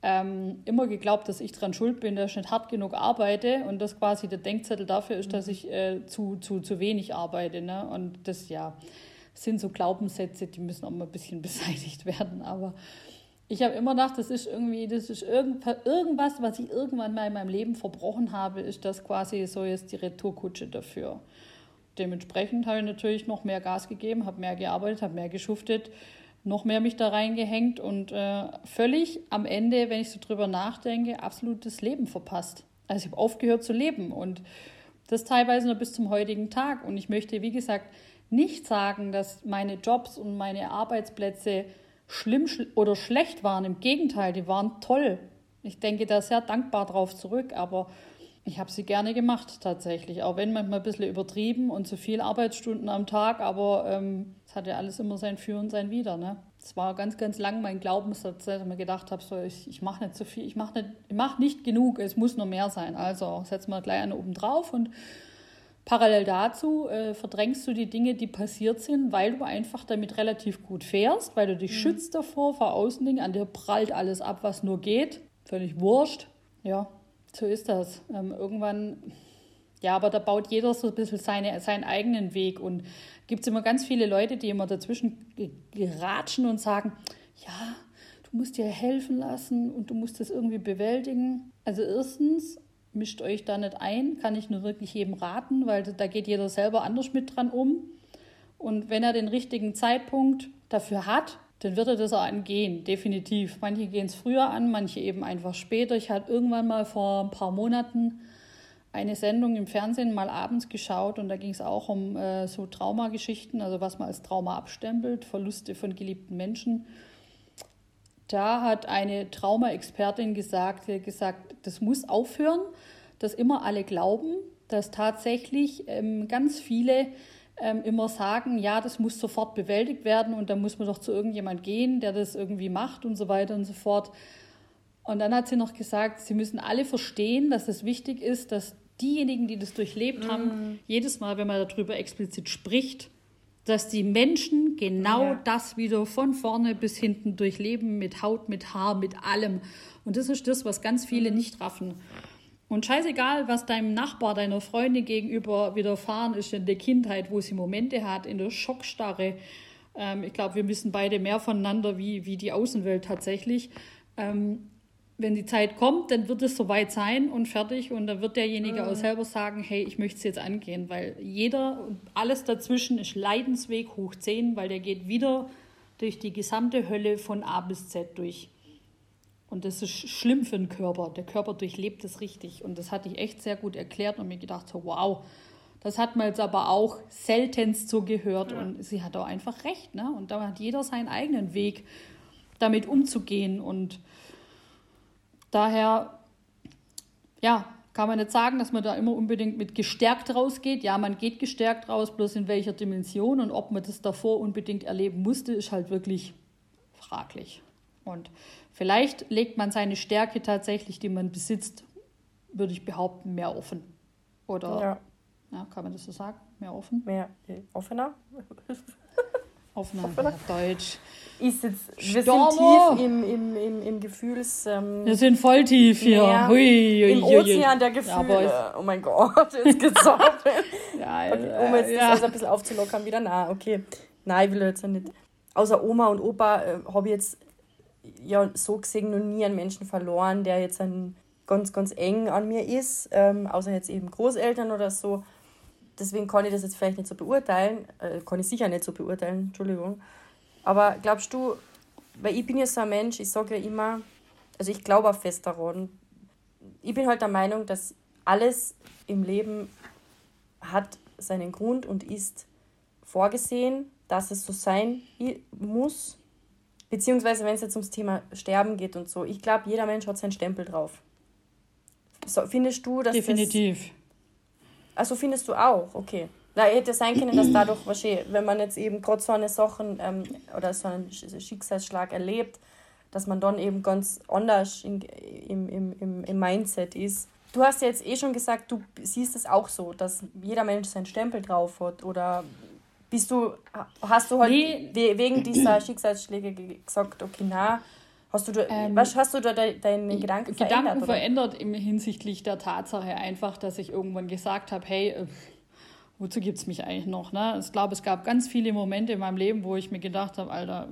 ähm, immer geglaubt, dass ich daran schuld bin, dass ich nicht hart genug arbeite und dass quasi der Denkzettel dafür ist, dass ich äh, zu, zu, zu wenig arbeite. Ne? Und das ja sind so Glaubenssätze, die müssen auch mal ein bisschen beseitigt werden. Aber ich habe immer gedacht, das ist irgendwie, das ist irgendwas, was ich irgendwann mal in meinem Leben verbrochen habe, ist das quasi so jetzt die Retourkutsche dafür. Dementsprechend habe ich natürlich noch mehr Gas gegeben, habe mehr gearbeitet, habe mehr geschuftet noch mehr mich da reingehängt und äh, völlig am Ende, wenn ich so drüber nachdenke, absolutes Leben verpasst. Also ich habe aufgehört zu leben und das teilweise noch bis zum heutigen Tag. Und ich möchte, wie gesagt, nicht sagen, dass meine Jobs und meine Arbeitsplätze schlimm oder schlecht waren. Im Gegenteil, die waren toll. Ich denke da sehr dankbar drauf zurück, aber ich habe sie gerne gemacht tatsächlich, auch wenn manchmal ein bisschen übertrieben und zu viel Arbeitsstunden am Tag, aber ähm, es hat ja alles immer sein Für und sein Wider. Ne? Das war ganz, ganz lang mein Glaubenssatz, dass ich mir gedacht habe, so, ich, ich mache nicht so viel, ich mache nicht, mach nicht genug, es muss noch mehr sein. Also setzen wir gleich eine oben drauf und parallel dazu äh, verdrängst du die Dinge, die passiert sind, weil du einfach damit relativ gut fährst, weil du dich mhm. schützt davor, vor Außendingen, an dir prallt alles ab, was nur geht. Völlig wurscht. Ja, so ist das. Ähm, irgendwann, ja, aber da baut jeder so ein bisschen seine, seinen eigenen Weg. Und gibt es immer ganz viele Leute, die immer dazwischen geratschen und sagen, ja, du musst dir helfen lassen und du musst das irgendwie bewältigen. Also erstens, mischt euch da nicht ein, kann ich nur wirklich jedem raten, weil da geht jeder selber anders mit dran um. Und wenn er den richtigen Zeitpunkt dafür hat, dann wird er das auch angehen, definitiv. Manche gehen es früher an, manche eben einfach später. Ich hatte irgendwann mal vor ein paar Monaten eine Sendung im Fernsehen mal abends geschaut und da ging es auch um äh, so Traumageschichten, also was man als Trauma abstempelt, Verluste von geliebten Menschen. Da hat eine Traumaexpertin gesagt, gesagt, das muss aufhören, dass immer alle glauben, dass tatsächlich ähm, ganz viele ähm, immer sagen, ja, das muss sofort bewältigt werden und da muss man doch zu irgendjemand gehen, der das irgendwie macht und so weiter und so fort. Und dann hat sie noch gesagt, sie müssen alle verstehen, dass es wichtig ist, dass diejenigen, die das durchlebt mm. haben, mhm. jedes Mal, wenn man darüber explizit spricht, dass die Menschen genau ja. das wieder von vorne bis hinten durchleben, mit Haut, mit Haar, mit allem. Und das ist das, was ganz viele mhm. nicht raffen. Und scheißegal, was deinem Nachbar, deiner Freundin gegenüber widerfahren ist in der Kindheit, wo sie Momente hat, in der Schockstarre. Ähm, ich glaube, wir wissen beide mehr voneinander wie, wie die Außenwelt tatsächlich. Ähm, wenn die Zeit kommt, dann wird es soweit sein und fertig. Und dann wird derjenige mhm. auch selber sagen, hey, ich möchte es jetzt angehen. Weil jeder, alles dazwischen ist Leidensweg hoch 10, weil der geht wieder durch die gesamte Hölle von A bis Z durch. Und das ist schlimm für den Körper. Der Körper durchlebt es richtig. Und das hatte ich echt sehr gut erklärt und mir gedacht, so, wow, das hat man jetzt aber auch seltenst so gehört. Ja. Und sie hat auch einfach recht. Ne? Und da hat jeder seinen eigenen Weg, damit umzugehen. Und daher, ja, kann man nicht sagen, dass man da immer unbedingt mit gestärkt rausgeht. Ja, man geht gestärkt raus, bloß in welcher Dimension und ob man das davor unbedingt erleben musste, ist halt wirklich fraglich. Und vielleicht legt man seine Stärke tatsächlich, die man besitzt, würde ich behaupten, mehr offen. Oder ja. ja kann man das so sagen? Mehr offen? Mehr äh, offener? offener, offener. Deutsch. Ist jetzt, wir sind tief im, im, im, im Gefühls... Ähm, wir sind voll tief hier. Hui, hui, Im Ozean der Gefühle. Ja, oh mein Gott, jetzt geht's ja, okay, Um jetzt ja. das also ein bisschen aufzulockern wieder. Na, okay. Nein, ich will jetzt nicht. Außer Oma und Opa äh, habe ich jetzt ja so gesehen noch nie einen Menschen verloren, der jetzt ein ganz, ganz eng an mir ist, ähm, außer jetzt eben Großeltern oder so. Deswegen kann ich das jetzt vielleicht nicht so beurteilen, äh, kann ich sicher nicht so beurteilen, Entschuldigung. Aber glaubst du, weil ich bin ja so ein Mensch, ich sage ja immer, also ich glaube auch fest daran, ich bin halt der Meinung, dass alles im Leben hat seinen Grund und ist vorgesehen, dass es so sein muss. Beziehungsweise, wenn es jetzt ums Thema Sterben geht und so. Ich glaube, jeder Mensch hat seinen Stempel drauf. So, findest du, dass Definitiv. Das, also findest du auch, okay. Na, hätte sein können, dass dadurch, wenn man jetzt eben gerade so eine Sache ähm, oder so einen Schicksalsschlag erlebt, dass man dann eben ganz anders in, im, im, im, im Mindset ist. Du hast ja jetzt eh schon gesagt, du siehst es auch so, dass jeder Mensch seinen Stempel drauf hat. Oder bist du, hast du halt nee. wegen dieser Schicksalsschläge gesagt, okay, na, Hast du da, ähm, was hast du da de, deine Gedanken verändert? Gedanken verändert im hinsichtlich der Tatsache einfach, dass ich irgendwann gesagt habe, hey, äh, wozu gibt es mich eigentlich noch? Ne? Ich glaube, es gab ganz viele Momente in meinem Leben, wo ich mir gedacht habe, Alter,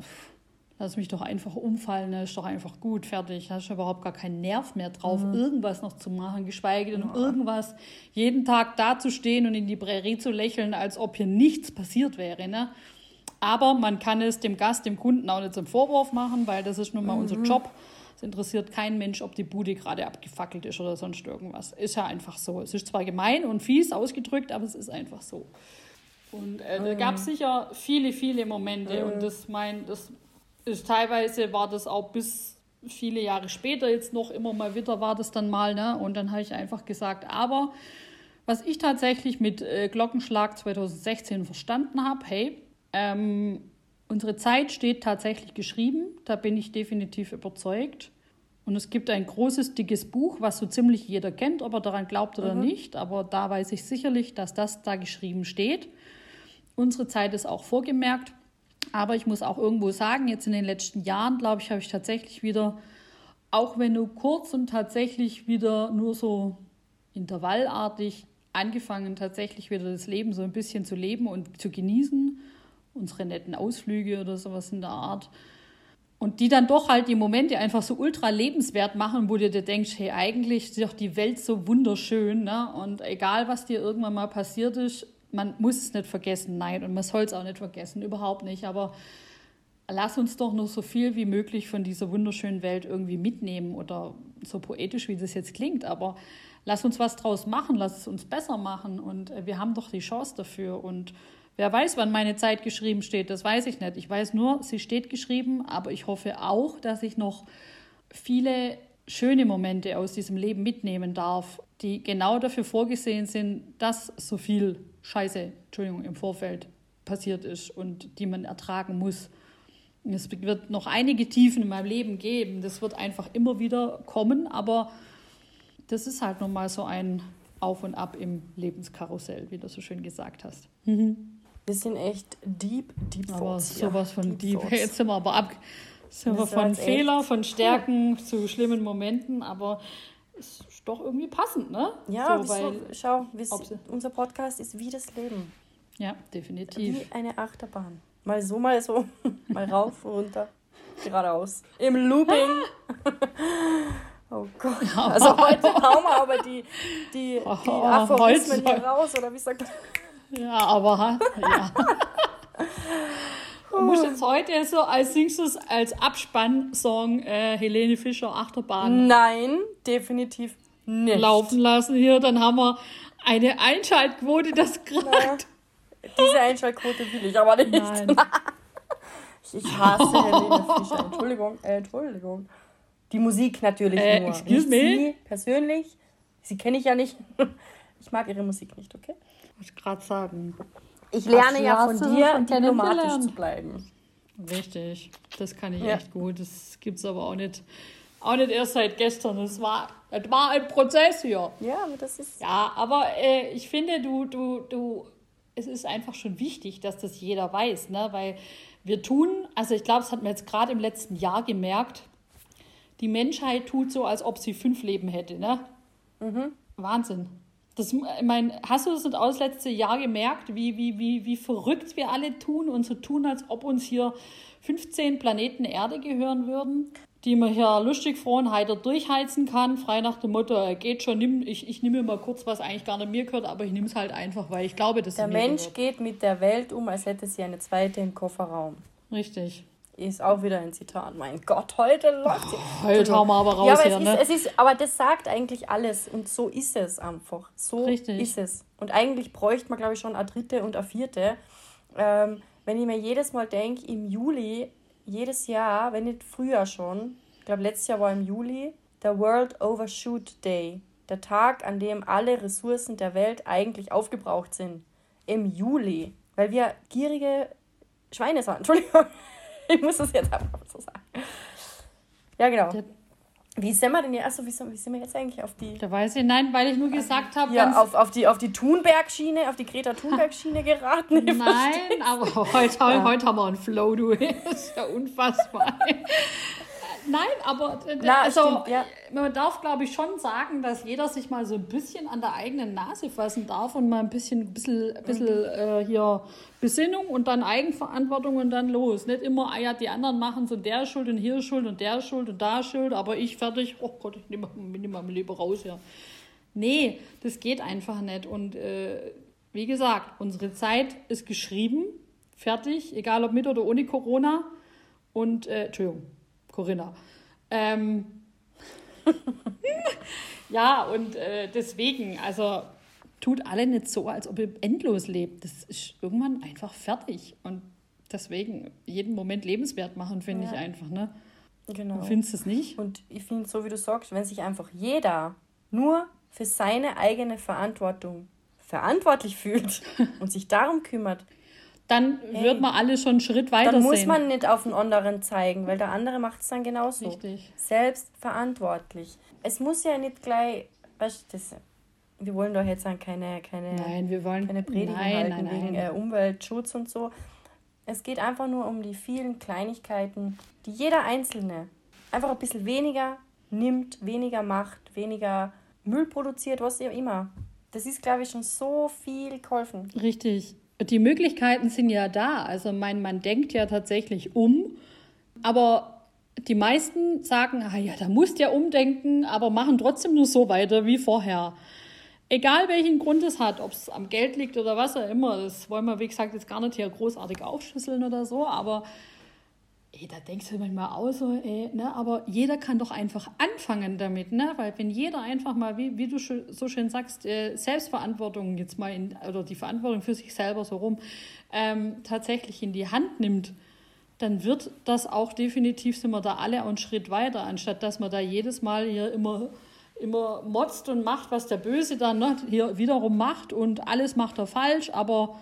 lass mich doch einfach umfallen, ne? ist doch einfach gut, fertig. Hast du überhaupt gar keinen Nerv mehr drauf, mhm. irgendwas noch zu machen, geschweige denn ja. irgendwas, jeden Tag dazustehen und in die Prärie zu lächeln, als ob hier nichts passiert wäre. Ne? Aber man kann es dem Gast, dem Kunden auch nicht zum Vorwurf machen, weil das ist nun mal mhm. unser Job. Es interessiert keinen Mensch, ob die Bude gerade abgefackelt ist oder sonst irgendwas. Ist ja einfach so. Es ist zwar gemein und fies ausgedrückt, aber es ist einfach so. Und äh, da gab es sicher viele, viele Momente. Mhm. Und das mein, das ist teilweise war das auch bis viele Jahre später jetzt noch immer mal wieder war das dann mal, ne? Und dann habe ich einfach gesagt, aber was ich tatsächlich mit äh, Glockenschlag 2016 verstanden habe, hey, ähm, unsere Zeit steht tatsächlich geschrieben, da bin ich definitiv überzeugt. Und es gibt ein großes, dickes Buch, was so ziemlich jeder kennt, ob er daran glaubt oder mhm. nicht. Aber da weiß ich sicherlich, dass das da geschrieben steht. Unsere Zeit ist auch vorgemerkt. Aber ich muss auch irgendwo sagen, jetzt in den letzten Jahren, glaube ich, habe ich tatsächlich wieder, auch wenn nur kurz und tatsächlich wieder nur so intervallartig angefangen, tatsächlich wieder das Leben so ein bisschen zu leben und zu genießen unsere netten Ausflüge oder sowas in der Art. Und die dann doch halt die Momente einfach so ultra lebenswert machen, wo du dir denkst, hey, eigentlich ist doch die Welt so wunderschön, ne? Und egal, was dir irgendwann mal passiert ist, man muss es nicht vergessen, nein, und man soll es auch nicht vergessen, überhaupt nicht. Aber lass uns doch noch so viel wie möglich von dieser wunderschönen Welt irgendwie mitnehmen oder so poetisch, wie das jetzt klingt, aber lass uns was draus machen, lass es uns besser machen und wir haben doch die Chance dafür und Wer weiß, wann meine Zeit geschrieben steht, das weiß ich nicht. Ich weiß nur, sie steht geschrieben, aber ich hoffe auch, dass ich noch viele schöne Momente aus diesem Leben mitnehmen darf, die genau dafür vorgesehen sind, dass so viel Scheiße, Entschuldigung, im Vorfeld passiert ist und die man ertragen muss. Es wird noch einige Tiefen in meinem Leben geben. Das wird einfach immer wieder kommen, aber das ist halt nochmal so ein Auf und Ab im Lebenskarussell, wie du so schön gesagt hast. Wir sind echt deep, deep aber Thoughts. Sowas von deep. deep. Jetzt sind wir aber ab. Sind wir von Fehler, von Stärken zu schlimmen Momenten, aber es ist doch irgendwie passend, ne? Ja, so, weil, schau, unser Podcast ist wie das Leben. Ja, definitiv. Wie eine Achterbahn. Mal so, mal so, mal rauf, runter, geradeaus. Im Looping. oh Gott. Also heute hauen wir aber die, die, die oh, Aphorismen hier raus, oder wie sagt man? Ja, aber ja. Du musst jetzt heute so als singst du als Abspannsong äh, Helene Fischer Achterbahn. Nein, definitiv nicht. Laufen lassen hier, dann haben wir eine Einschaltquote, das gerade. Diese Einschaltquote will ich aber nicht. Nein. ich hasse Helene Fischer. Entschuldigung, äh, Entschuldigung. Die Musik natürlich äh, nur. Excuse me? Sie persönlich. Sie kenne ich ja nicht. Ich mag ihre Musik nicht, okay? Wollte ich gerade sagen. Ich lerne ja von dir, von diplomatisch zu bleiben. Richtig, das kann ich ja. echt gut. Das gibt es aber auch nicht, auch nicht erst seit gestern. Das war, das war ein Prozess hier. Ja, aber das ist. Ja, aber äh, ich finde, du, du, du, es ist einfach schon wichtig, dass das jeder weiß, ne? Weil wir tun, also ich glaube, das hat man jetzt gerade im letzten Jahr gemerkt, die Menschheit tut so, als ob sie fünf Leben hätte, ne? Mhm. Wahnsinn. Das, ich meine, hast du das nicht auch das letzte Jahr gemerkt, wie, wie, wie, wie verrückt wir alle tun und so tun, als ob uns hier 15 Planeten Erde gehören würden, die man hier lustig, froh und heiter durchheizen kann, frei nach dem Motto, äh, geht schon, nimm, ich, ich nehme mal kurz, was eigentlich gar nicht mir gehört, aber ich nehme es halt einfach, weil ich glaube, dass Der Mensch gehört. geht mit der Welt um, als hätte sie eine zweite im Kofferraum. Richtig. Ist auch wieder ein Zitat. Mein Gott, heute läuft. Oh, heute hauen wir aber raus ja, aber hier, es, ne? ist, es ist, aber das sagt eigentlich alles und so ist es einfach. So Richtig. ist es. Und eigentlich bräuchte man, glaube ich, schon eine dritte und eine vierte. Ähm, wenn ich mir jedes Mal denke, im Juli, jedes Jahr, wenn nicht früher schon, ich glaube, letztes Jahr war im Juli, der World Overshoot Day. Der Tag, an dem alle Ressourcen der Welt eigentlich aufgebraucht sind. Im Juli. Weil wir gierige Schweine sind. Entschuldigung. ich muss das jetzt einfach so sagen. Ja, genau. Wie sind wir denn jetzt? Achso, wie sind, wie sind wir jetzt eigentlich auf die. Da weiß ich, nein, weil ich nur gesagt habe. Ja, auf, auf die, auf die Thunberg-Schiene, auf die Greta Thunberg-Schiene geraten. Nein, aber heute, ja. heute haben wir einen Flow, du. Das ist ja unfassbar. Nein, aber Na, also, stimmt, ja. man darf, glaube ich, schon sagen, dass jeder sich mal so ein bisschen an der eigenen Nase fassen darf und mal ein bisschen, bisschen, bisschen mhm. äh, hier Besinnung und dann Eigenverantwortung und dann los. Nicht immer, ah ja, die anderen machen so der Schuld und hier Schuld und der Schuld und da Schuld, aber ich fertig, oh Gott, ich nehme nehm mal Leben raus, ja. Nee, das geht einfach nicht. Und äh, wie gesagt, unsere Zeit ist geschrieben, fertig, egal ob mit oder ohne Corona. Und, äh, Entschuldigung, Corinna. Ähm, ja, und äh, deswegen, also tut alle nicht so, als ob ihr endlos lebt. Das ist irgendwann einfach fertig. Und deswegen jeden Moment lebenswert machen, finde ja. ich einfach. Ne? Genau. Du findest es nicht? Und ich finde, so wie du sagst, wenn sich einfach jeder nur für seine eigene Verantwortung verantwortlich fühlt und sich darum kümmert, dann hey, wird man alle schon einen Schritt weiter Dann muss sehen. man nicht auf den anderen zeigen, weil der andere macht es dann genauso. Richtig. Selbstverantwortlich. Es muss ja nicht gleich, weißt du, wir wollen doch jetzt sagen, keine, keine, nein, wir wollen, keine Predigen nein, halten nein, wegen äh, Umweltschutz und so. Es geht einfach nur um die vielen Kleinigkeiten, die jeder Einzelne einfach ein bisschen weniger nimmt, weniger macht, weniger Müll produziert, was auch immer. Das ist, glaube ich, schon so viel geholfen. Richtig die Möglichkeiten sind ja da. Also mein, man denkt ja tatsächlich um, aber die meisten sagen, ah ja, da musst ja umdenken, aber machen trotzdem nur so weiter wie vorher. Egal welchen Grund es hat, ob es am Geld liegt oder was auch immer, das wollen wir, wie gesagt, jetzt gar nicht hier großartig aufschlüsseln oder so, aber ey, da denkst du manchmal auch so, ey, ne, aber jeder kann doch einfach anfangen damit, ne, weil wenn jeder einfach mal, wie, wie du so schön sagst, äh, Selbstverantwortung jetzt mal in, oder die Verantwortung für sich selber so rum, ähm, tatsächlich in die Hand nimmt, dann wird das auch definitiv, sind wir da alle einen Schritt weiter, anstatt dass man da jedes Mal hier immer immer motzt und macht, was der Böse dann ne, hier wiederum macht und alles macht er falsch, aber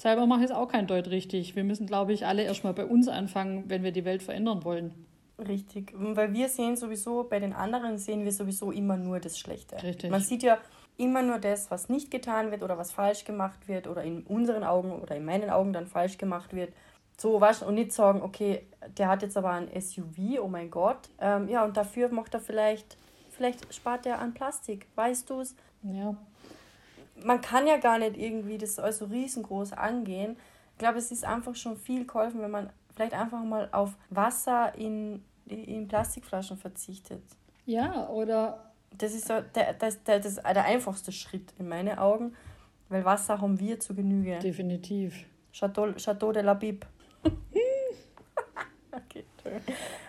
selber mache ich es auch kein Deut richtig. Wir müssen, glaube ich, alle erstmal bei uns anfangen, wenn wir die Welt verändern wollen. Richtig, weil wir sehen sowieso, bei den anderen sehen wir sowieso immer nur das Schlechte. Richtig. Man sieht ja immer nur das, was nicht getan wird oder was falsch gemacht wird oder in unseren Augen oder in meinen Augen dann falsch gemacht wird. So was und nicht sagen, okay, der hat jetzt aber ein SUV, oh mein Gott. Ähm, ja, und dafür macht er vielleicht, vielleicht spart er an Plastik, weißt du es? Ja man kann ja gar nicht irgendwie das so riesengroß angehen. Ich glaube, es ist einfach schon viel geholfen, wenn man vielleicht einfach mal auf Wasser in, in Plastikflaschen verzichtet. Ja, oder. Das ist so der, das, der, das der einfachste Schritt in meinen Augen, weil Wasser haben wir zu Genüge. Definitiv. Chateau, Chateau de la Bib. okay,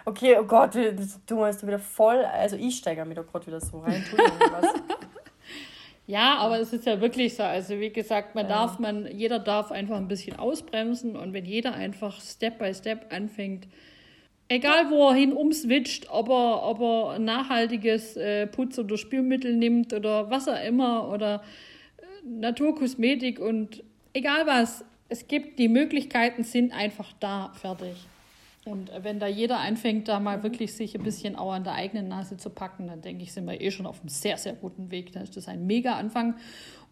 okay, oh Gott, du meinst du wieder voll. Also ich steige mir da gerade wieder so rein. Ja, aber es ist ja wirklich so. Also wie gesagt, man ja. darf, man, jeder darf einfach ein bisschen ausbremsen und wenn jeder einfach Step by Step anfängt, egal wo er hin umswitcht, ob er, ob er nachhaltiges äh, Putz- oder Spülmittel nimmt oder was auch immer oder äh, Naturkosmetik und egal was, es gibt, die Möglichkeiten sind einfach da, fertig. Und wenn da jeder anfängt, da mal wirklich sich ein bisschen auch an der eigenen Nase zu packen, dann denke ich, sind wir eh schon auf einem sehr, sehr guten Weg. Dann ist das ein mega Anfang.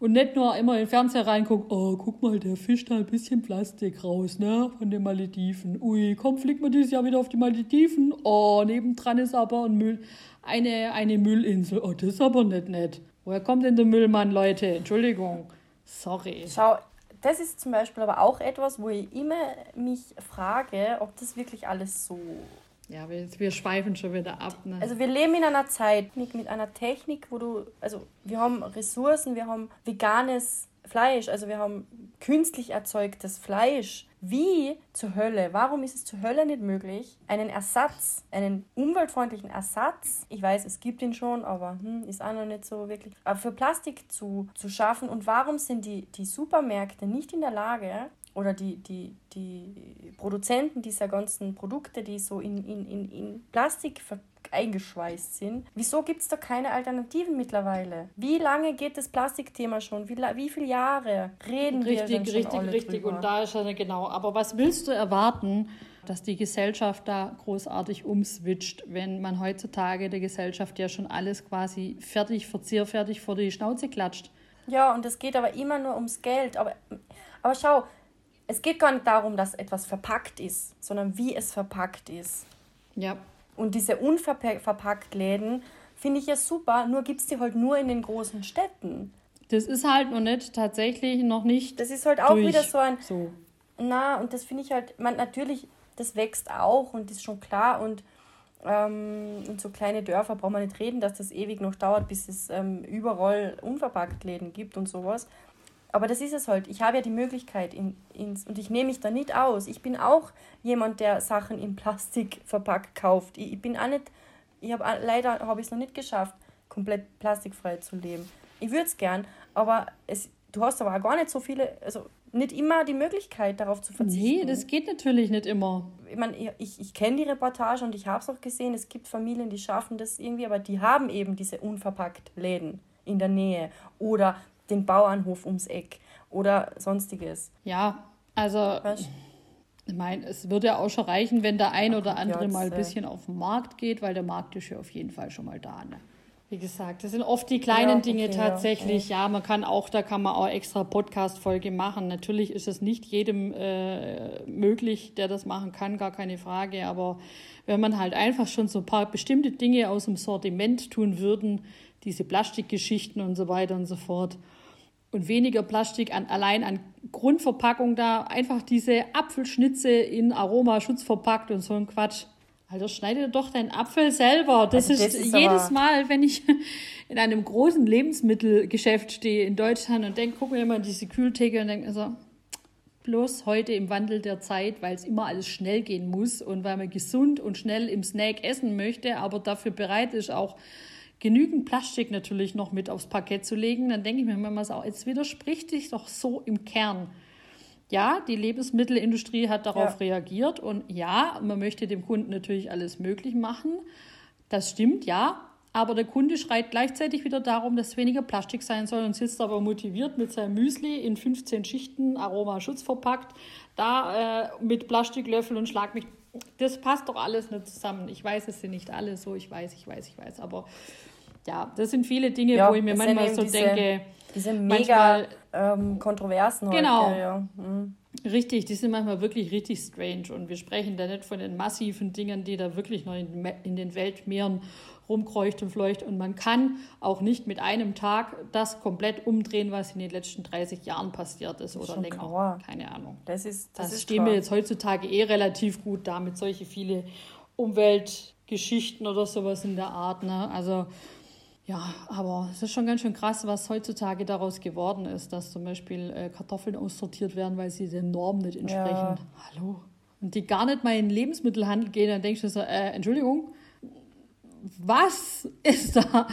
Und nicht nur immer in den Fernseher reingucken, oh, guck mal, der fischt da ein bisschen Plastik raus, ne, von den Malediven. Ui, komm, fliegt man dieses Jahr wieder auf die Malediven. Oh, nebendran ist aber ein Müll, eine, eine Müllinsel. Oh, das ist aber nicht nett. Woher kommt denn der Müllmann, Leute? Entschuldigung. Sorry. Schau, das ist zum Beispiel aber auch etwas, wo ich immer mich frage, ob das wirklich alles so. Ja, wir, wir schweifen schon wieder ab. Ne? Also wir leben in einer Zeit mit einer Technik, wo du, also wir haben Ressourcen, wir haben veganes Fleisch, also wir haben künstlich erzeugtes Fleisch. Wie zur Hölle, warum ist es zur Hölle nicht möglich, einen Ersatz, einen umweltfreundlichen Ersatz, ich weiß, es gibt ihn schon, aber hm, ist auch noch nicht so wirklich, aber für Plastik zu, zu schaffen? Und warum sind die, die Supermärkte nicht in der Lage, oder die, die, die Produzenten dieser ganzen Produkte, die so in, in, in, in Plastik eingeschweißt sind. Wieso gibt es da keine Alternativen mittlerweile? Wie lange geht das Plastikthema schon? Wie, wie viele Jahre reden richtig, wir denn schon Richtig, richtig, richtig. Und da ist ja genau. Aber was willst du erwarten, dass die Gesellschaft da großartig umswitcht, wenn man heutzutage der Gesellschaft ja schon alles quasi fertig, verzierfertig vor die Schnauze klatscht? Ja, und es geht aber immer nur ums Geld. Aber, aber schau, es geht gar nicht darum, dass etwas verpackt ist, sondern wie es verpackt ist. Ja. Und diese unverpackt Läden finde ich ja super, nur gibt es die halt nur in den großen Städten. Das ist halt noch nicht tatsächlich noch nicht. Das ist halt auch wieder so ein. So. Na, und das finde ich halt, man natürlich, das wächst auch und ist schon klar und ähm, in so kleine Dörfer braucht man nicht reden, dass das ewig noch dauert, bis es ähm, überall unverpackt Läden gibt und sowas. Aber das ist es halt. Ich habe ja die Möglichkeit in, ins, und ich nehme mich da nicht aus. Ich bin auch jemand, der Sachen in Plastik verpackt kauft. Ich, ich bin auch nicht, ich habe leider habe ich es noch nicht geschafft, komplett plastikfrei zu leben. Ich würde es gern, aber es, du hast aber auch gar nicht so viele, also nicht immer die Möglichkeit, darauf zu verzichten. Nee, das geht natürlich nicht immer. Ich meine, ich, ich kenne die Reportage und ich habe es auch gesehen, es gibt Familien, die schaffen das irgendwie, aber die haben eben diese unverpackt Läden in der Nähe. Oder den Bauernhof ums Eck oder sonstiges. Ja, also ich meine, es würde ja auch schon reichen, wenn der ein oder andere mal ein bisschen auf den Markt geht, weil der Markt ist ja auf jeden Fall schon mal da. Ne? Wie gesagt, das sind oft die kleinen ja, Dinge okay, tatsächlich. Ja. ja. man kann auch, da kann man auch extra Podcast-Folge machen. Natürlich ist es nicht jedem äh, möglich, der das machen kann, gar keine Frage. Aber wenn man halt einfach schon so ein paar bestimmte Dinge aus dem Sortiment tun würden, diese Plastikgeschichten und so weiter und so fort, und weniger Plastik an, allein an Grundverpackung da. Einfach diese Apfelschnitze in Aromaschutz verpackt und so ein Quatsch. Alter, schneide doch deinen Apfel selber. Das, also das ist, ist, jedes Mal, wenn ich in einem großen Lebensmittelgeschäft stehe in Deutschland und denke, guck mir mal diese Kühltheke und denke mir so, bloß heute im Wandel der Zeit, weil es immer alles schnell gehen muss und weil man gesund und schnell im Snack essen möchte, aber dafür bereit ist, auch genügend Plastik natürlich noch mit aufs Parkett zu legen, dann denke ich mir immer so, jetzt widerspricht sich doch so im Kern. Ja, die Lebensmittelindustrie hat darauf ja. reagiert und ja, man möchte dem Kunden natürlich alles möglich machen. Das stimmt, ja. Aber der Kunde schreit gleichzeitig wieder darum, dass weniger Plastik sein soll und sitzt aber motiviert mit seinem Müsli in 15 Schichten Aromaschutz verpackt, da äh, mit Plastiklöffel und schlag mich. Das passt doch alles nicht zusammen. Ich weiß, es sind nicht alle so, ich weiß, ich weiß, ich weiß, aber ja, das sind viele Dinge, ja, wo ich mir manchmal so diese, denke. Diese mega ähm, Kontroversen genau. heute. Ja. Mhm. Richtig, die sind manchmal wirklich richtig strange. Und wir sprechen da nicht von den massiven Dingen, die da wirklich noch in, in den Weltmeeren rumkreucht und fleucht. Und man kann auch nicht mit einem Tag das komplett umdrehen, was in den letzten 30 Jahren passiert ist oder länger. Klar. Keine Ahnung. Das ist das, das ist stehen wir jetzt heutzutage eh relativ gut da mit solche viele Umweltgeschichten oder sowas in der Art. Ne? Also ja, aber es ist schon ganz schön krass, was heutzutage daraus geworden ist, dass zum Beispiel äh, Kartoffeln aussortiert werden, weil sie den Normen nicht entsprechen. Ja. Hallo. Und die gar nicht mal in den Lebensmittelhandel gehen, dann denkst du so, äh, Entschuldigung, was ist da?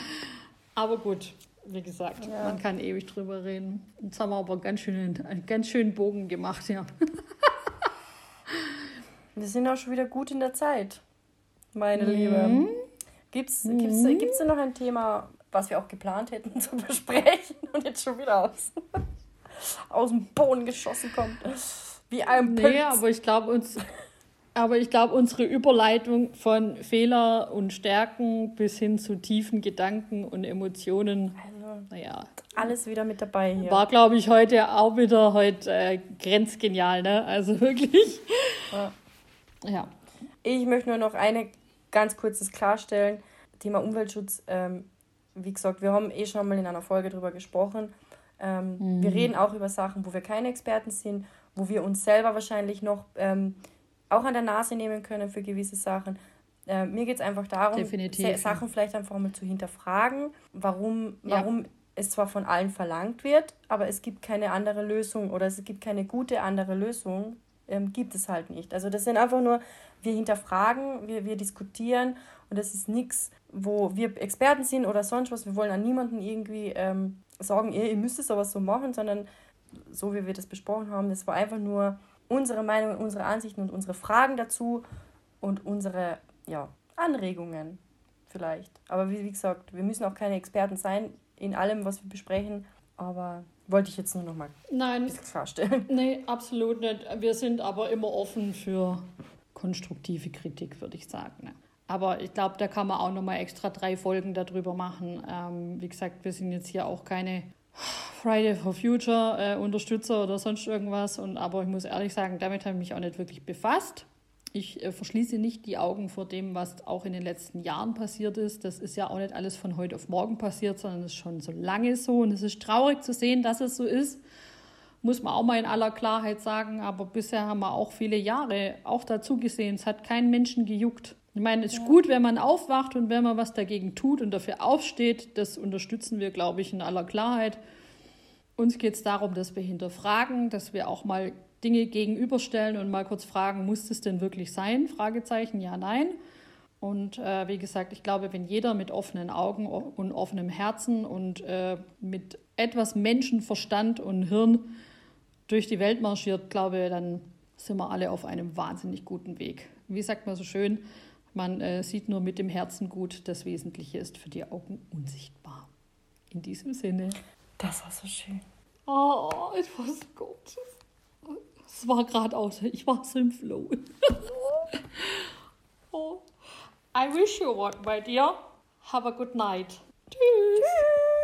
Aber gut, wie gesagt, ja. man kann ewig drüber reden. Jetzt haben wir aber ganz schön, einen ganz schönen Bogen gemacht, ja. wir sind auch schon wieder gut in der Zeit, meine mhm. Liebe. Gibt es mhm. gibt's, gibt's denn noch ein Thema, was wir auch geplant hätten zu besprechen und jetzt schon wieder aus, aus dem Boden geschossen kommt? Wie ein Pilz. Nee, aber ich glaube uns. Aber ich glaube, unsere Überleitung von Fehler und Stärken bis hin zu tiefen Gedanken und Emotionen, Also, naja, alles wieder mit dabei hier. war, glaube ich, heute auch wieder heute äh, grenzgenial, ne? Also wirklich. Ja. Ja. Ich möchte nur noch eine ganz kurzes klarstellen. Thema Umweltschutz. Ähm, wie gesagt, wir haben eh schon mal in einer Folge drüber gesprochen. Ähm, Wir reden auch über Sachen, wo wir keine Experten sind, wo wir uns selber wahrscheinlich noch ähm, auch an der Nase nehmen können für gewisse Sachen. Äh, mir geht es einfach darum, Definitiv, ja. Sachen vielleicht einfach mal zu hinterfragen, warum, Ja. warum es zwar von allen verlangt wird, aber es gibt keine andere Lösung oder es gibt keine gute andere Lösung, ähm, gibt es halt nicht. Also das sind einfach nur, wir hinterfragen, wir, wir diskutieren und das ist nichts, wo wir Experten sind oder sonst was. Wir wollen an niemanden irgendwie ähm, sagen, ihr, ihr müsst es aber so machen, sondern so wie wir das besprochen haben, das war einfach nur unsere Meinung, unsere Ansichten und unsere Fragen dazu und unsere ja, Anregungen vielleicht. Aber wie, wie gesagt, wir müssen auch keine Experten sein in allem, was wir besprechen, aber wollte ich jetzt nur noch mal Nein, klarstellen. nee, absolut nicht. Wir sind aber immer offen für konstruktive Kritik, würde ich sagen. Ne? Aber ich glaube, da kann man auch nochmal extra drei Folgen darüber machen. Ähm, wie gesagt, wir sind jetzt hier auch keine Friday for Future äh, Unterstützer oder sonst irgendwas. Und, aber ich muss ehrlich sagen, damit habe ich mich auch nicht wirklich befasst. Ich äh, verschließe nicht die Augen vor dem, was auch in den letzten Jahren passiert ist. Das ist ja auch nicht alles von heute auf morgen passiert, sondern es ist schon so lange so. Und es ist traurig zu sehen, dass es so ist. Muss man auch mal in aller Klarheit sagen. Aber bisher haben wir auch viele Jahre auch dazu gesehen. Es hat keinen Menschen gejuckt. Ich meine, es ist gut, wenn man aufwacht und wenn man was dagegen tut und dafür aufsteht. Das unterstützen wir, glaube ich, in aller Klarheit. Uns geht es darum, dass wir hinterfragen, dass wir auch mal Dinge gegenüberstellen und mal kurz fragen, muss das denn wirklich sein? Fragezeichen, ja, nein. Und äh, wie gesagt, ich glaube, wenn jeder mit offenen Augen und offenem Herzen und äh, mit etwas Menschenverstand und Hirn durch die Welt marschiert, glaube ich, dann sind wir alle auf einem wahnsinnig guten Weg. Wie sagt man so schön, man äh, sieht nur mit dem Herzen gut, das Wesentliche ist für die Augen unsichtbar. In diesem Sinne. Das war so schön. Oh, es war so gut. Es war gerade aus. Ich war so im Flow. oh. I wish you one, my dear. Have a good night. Tschüss.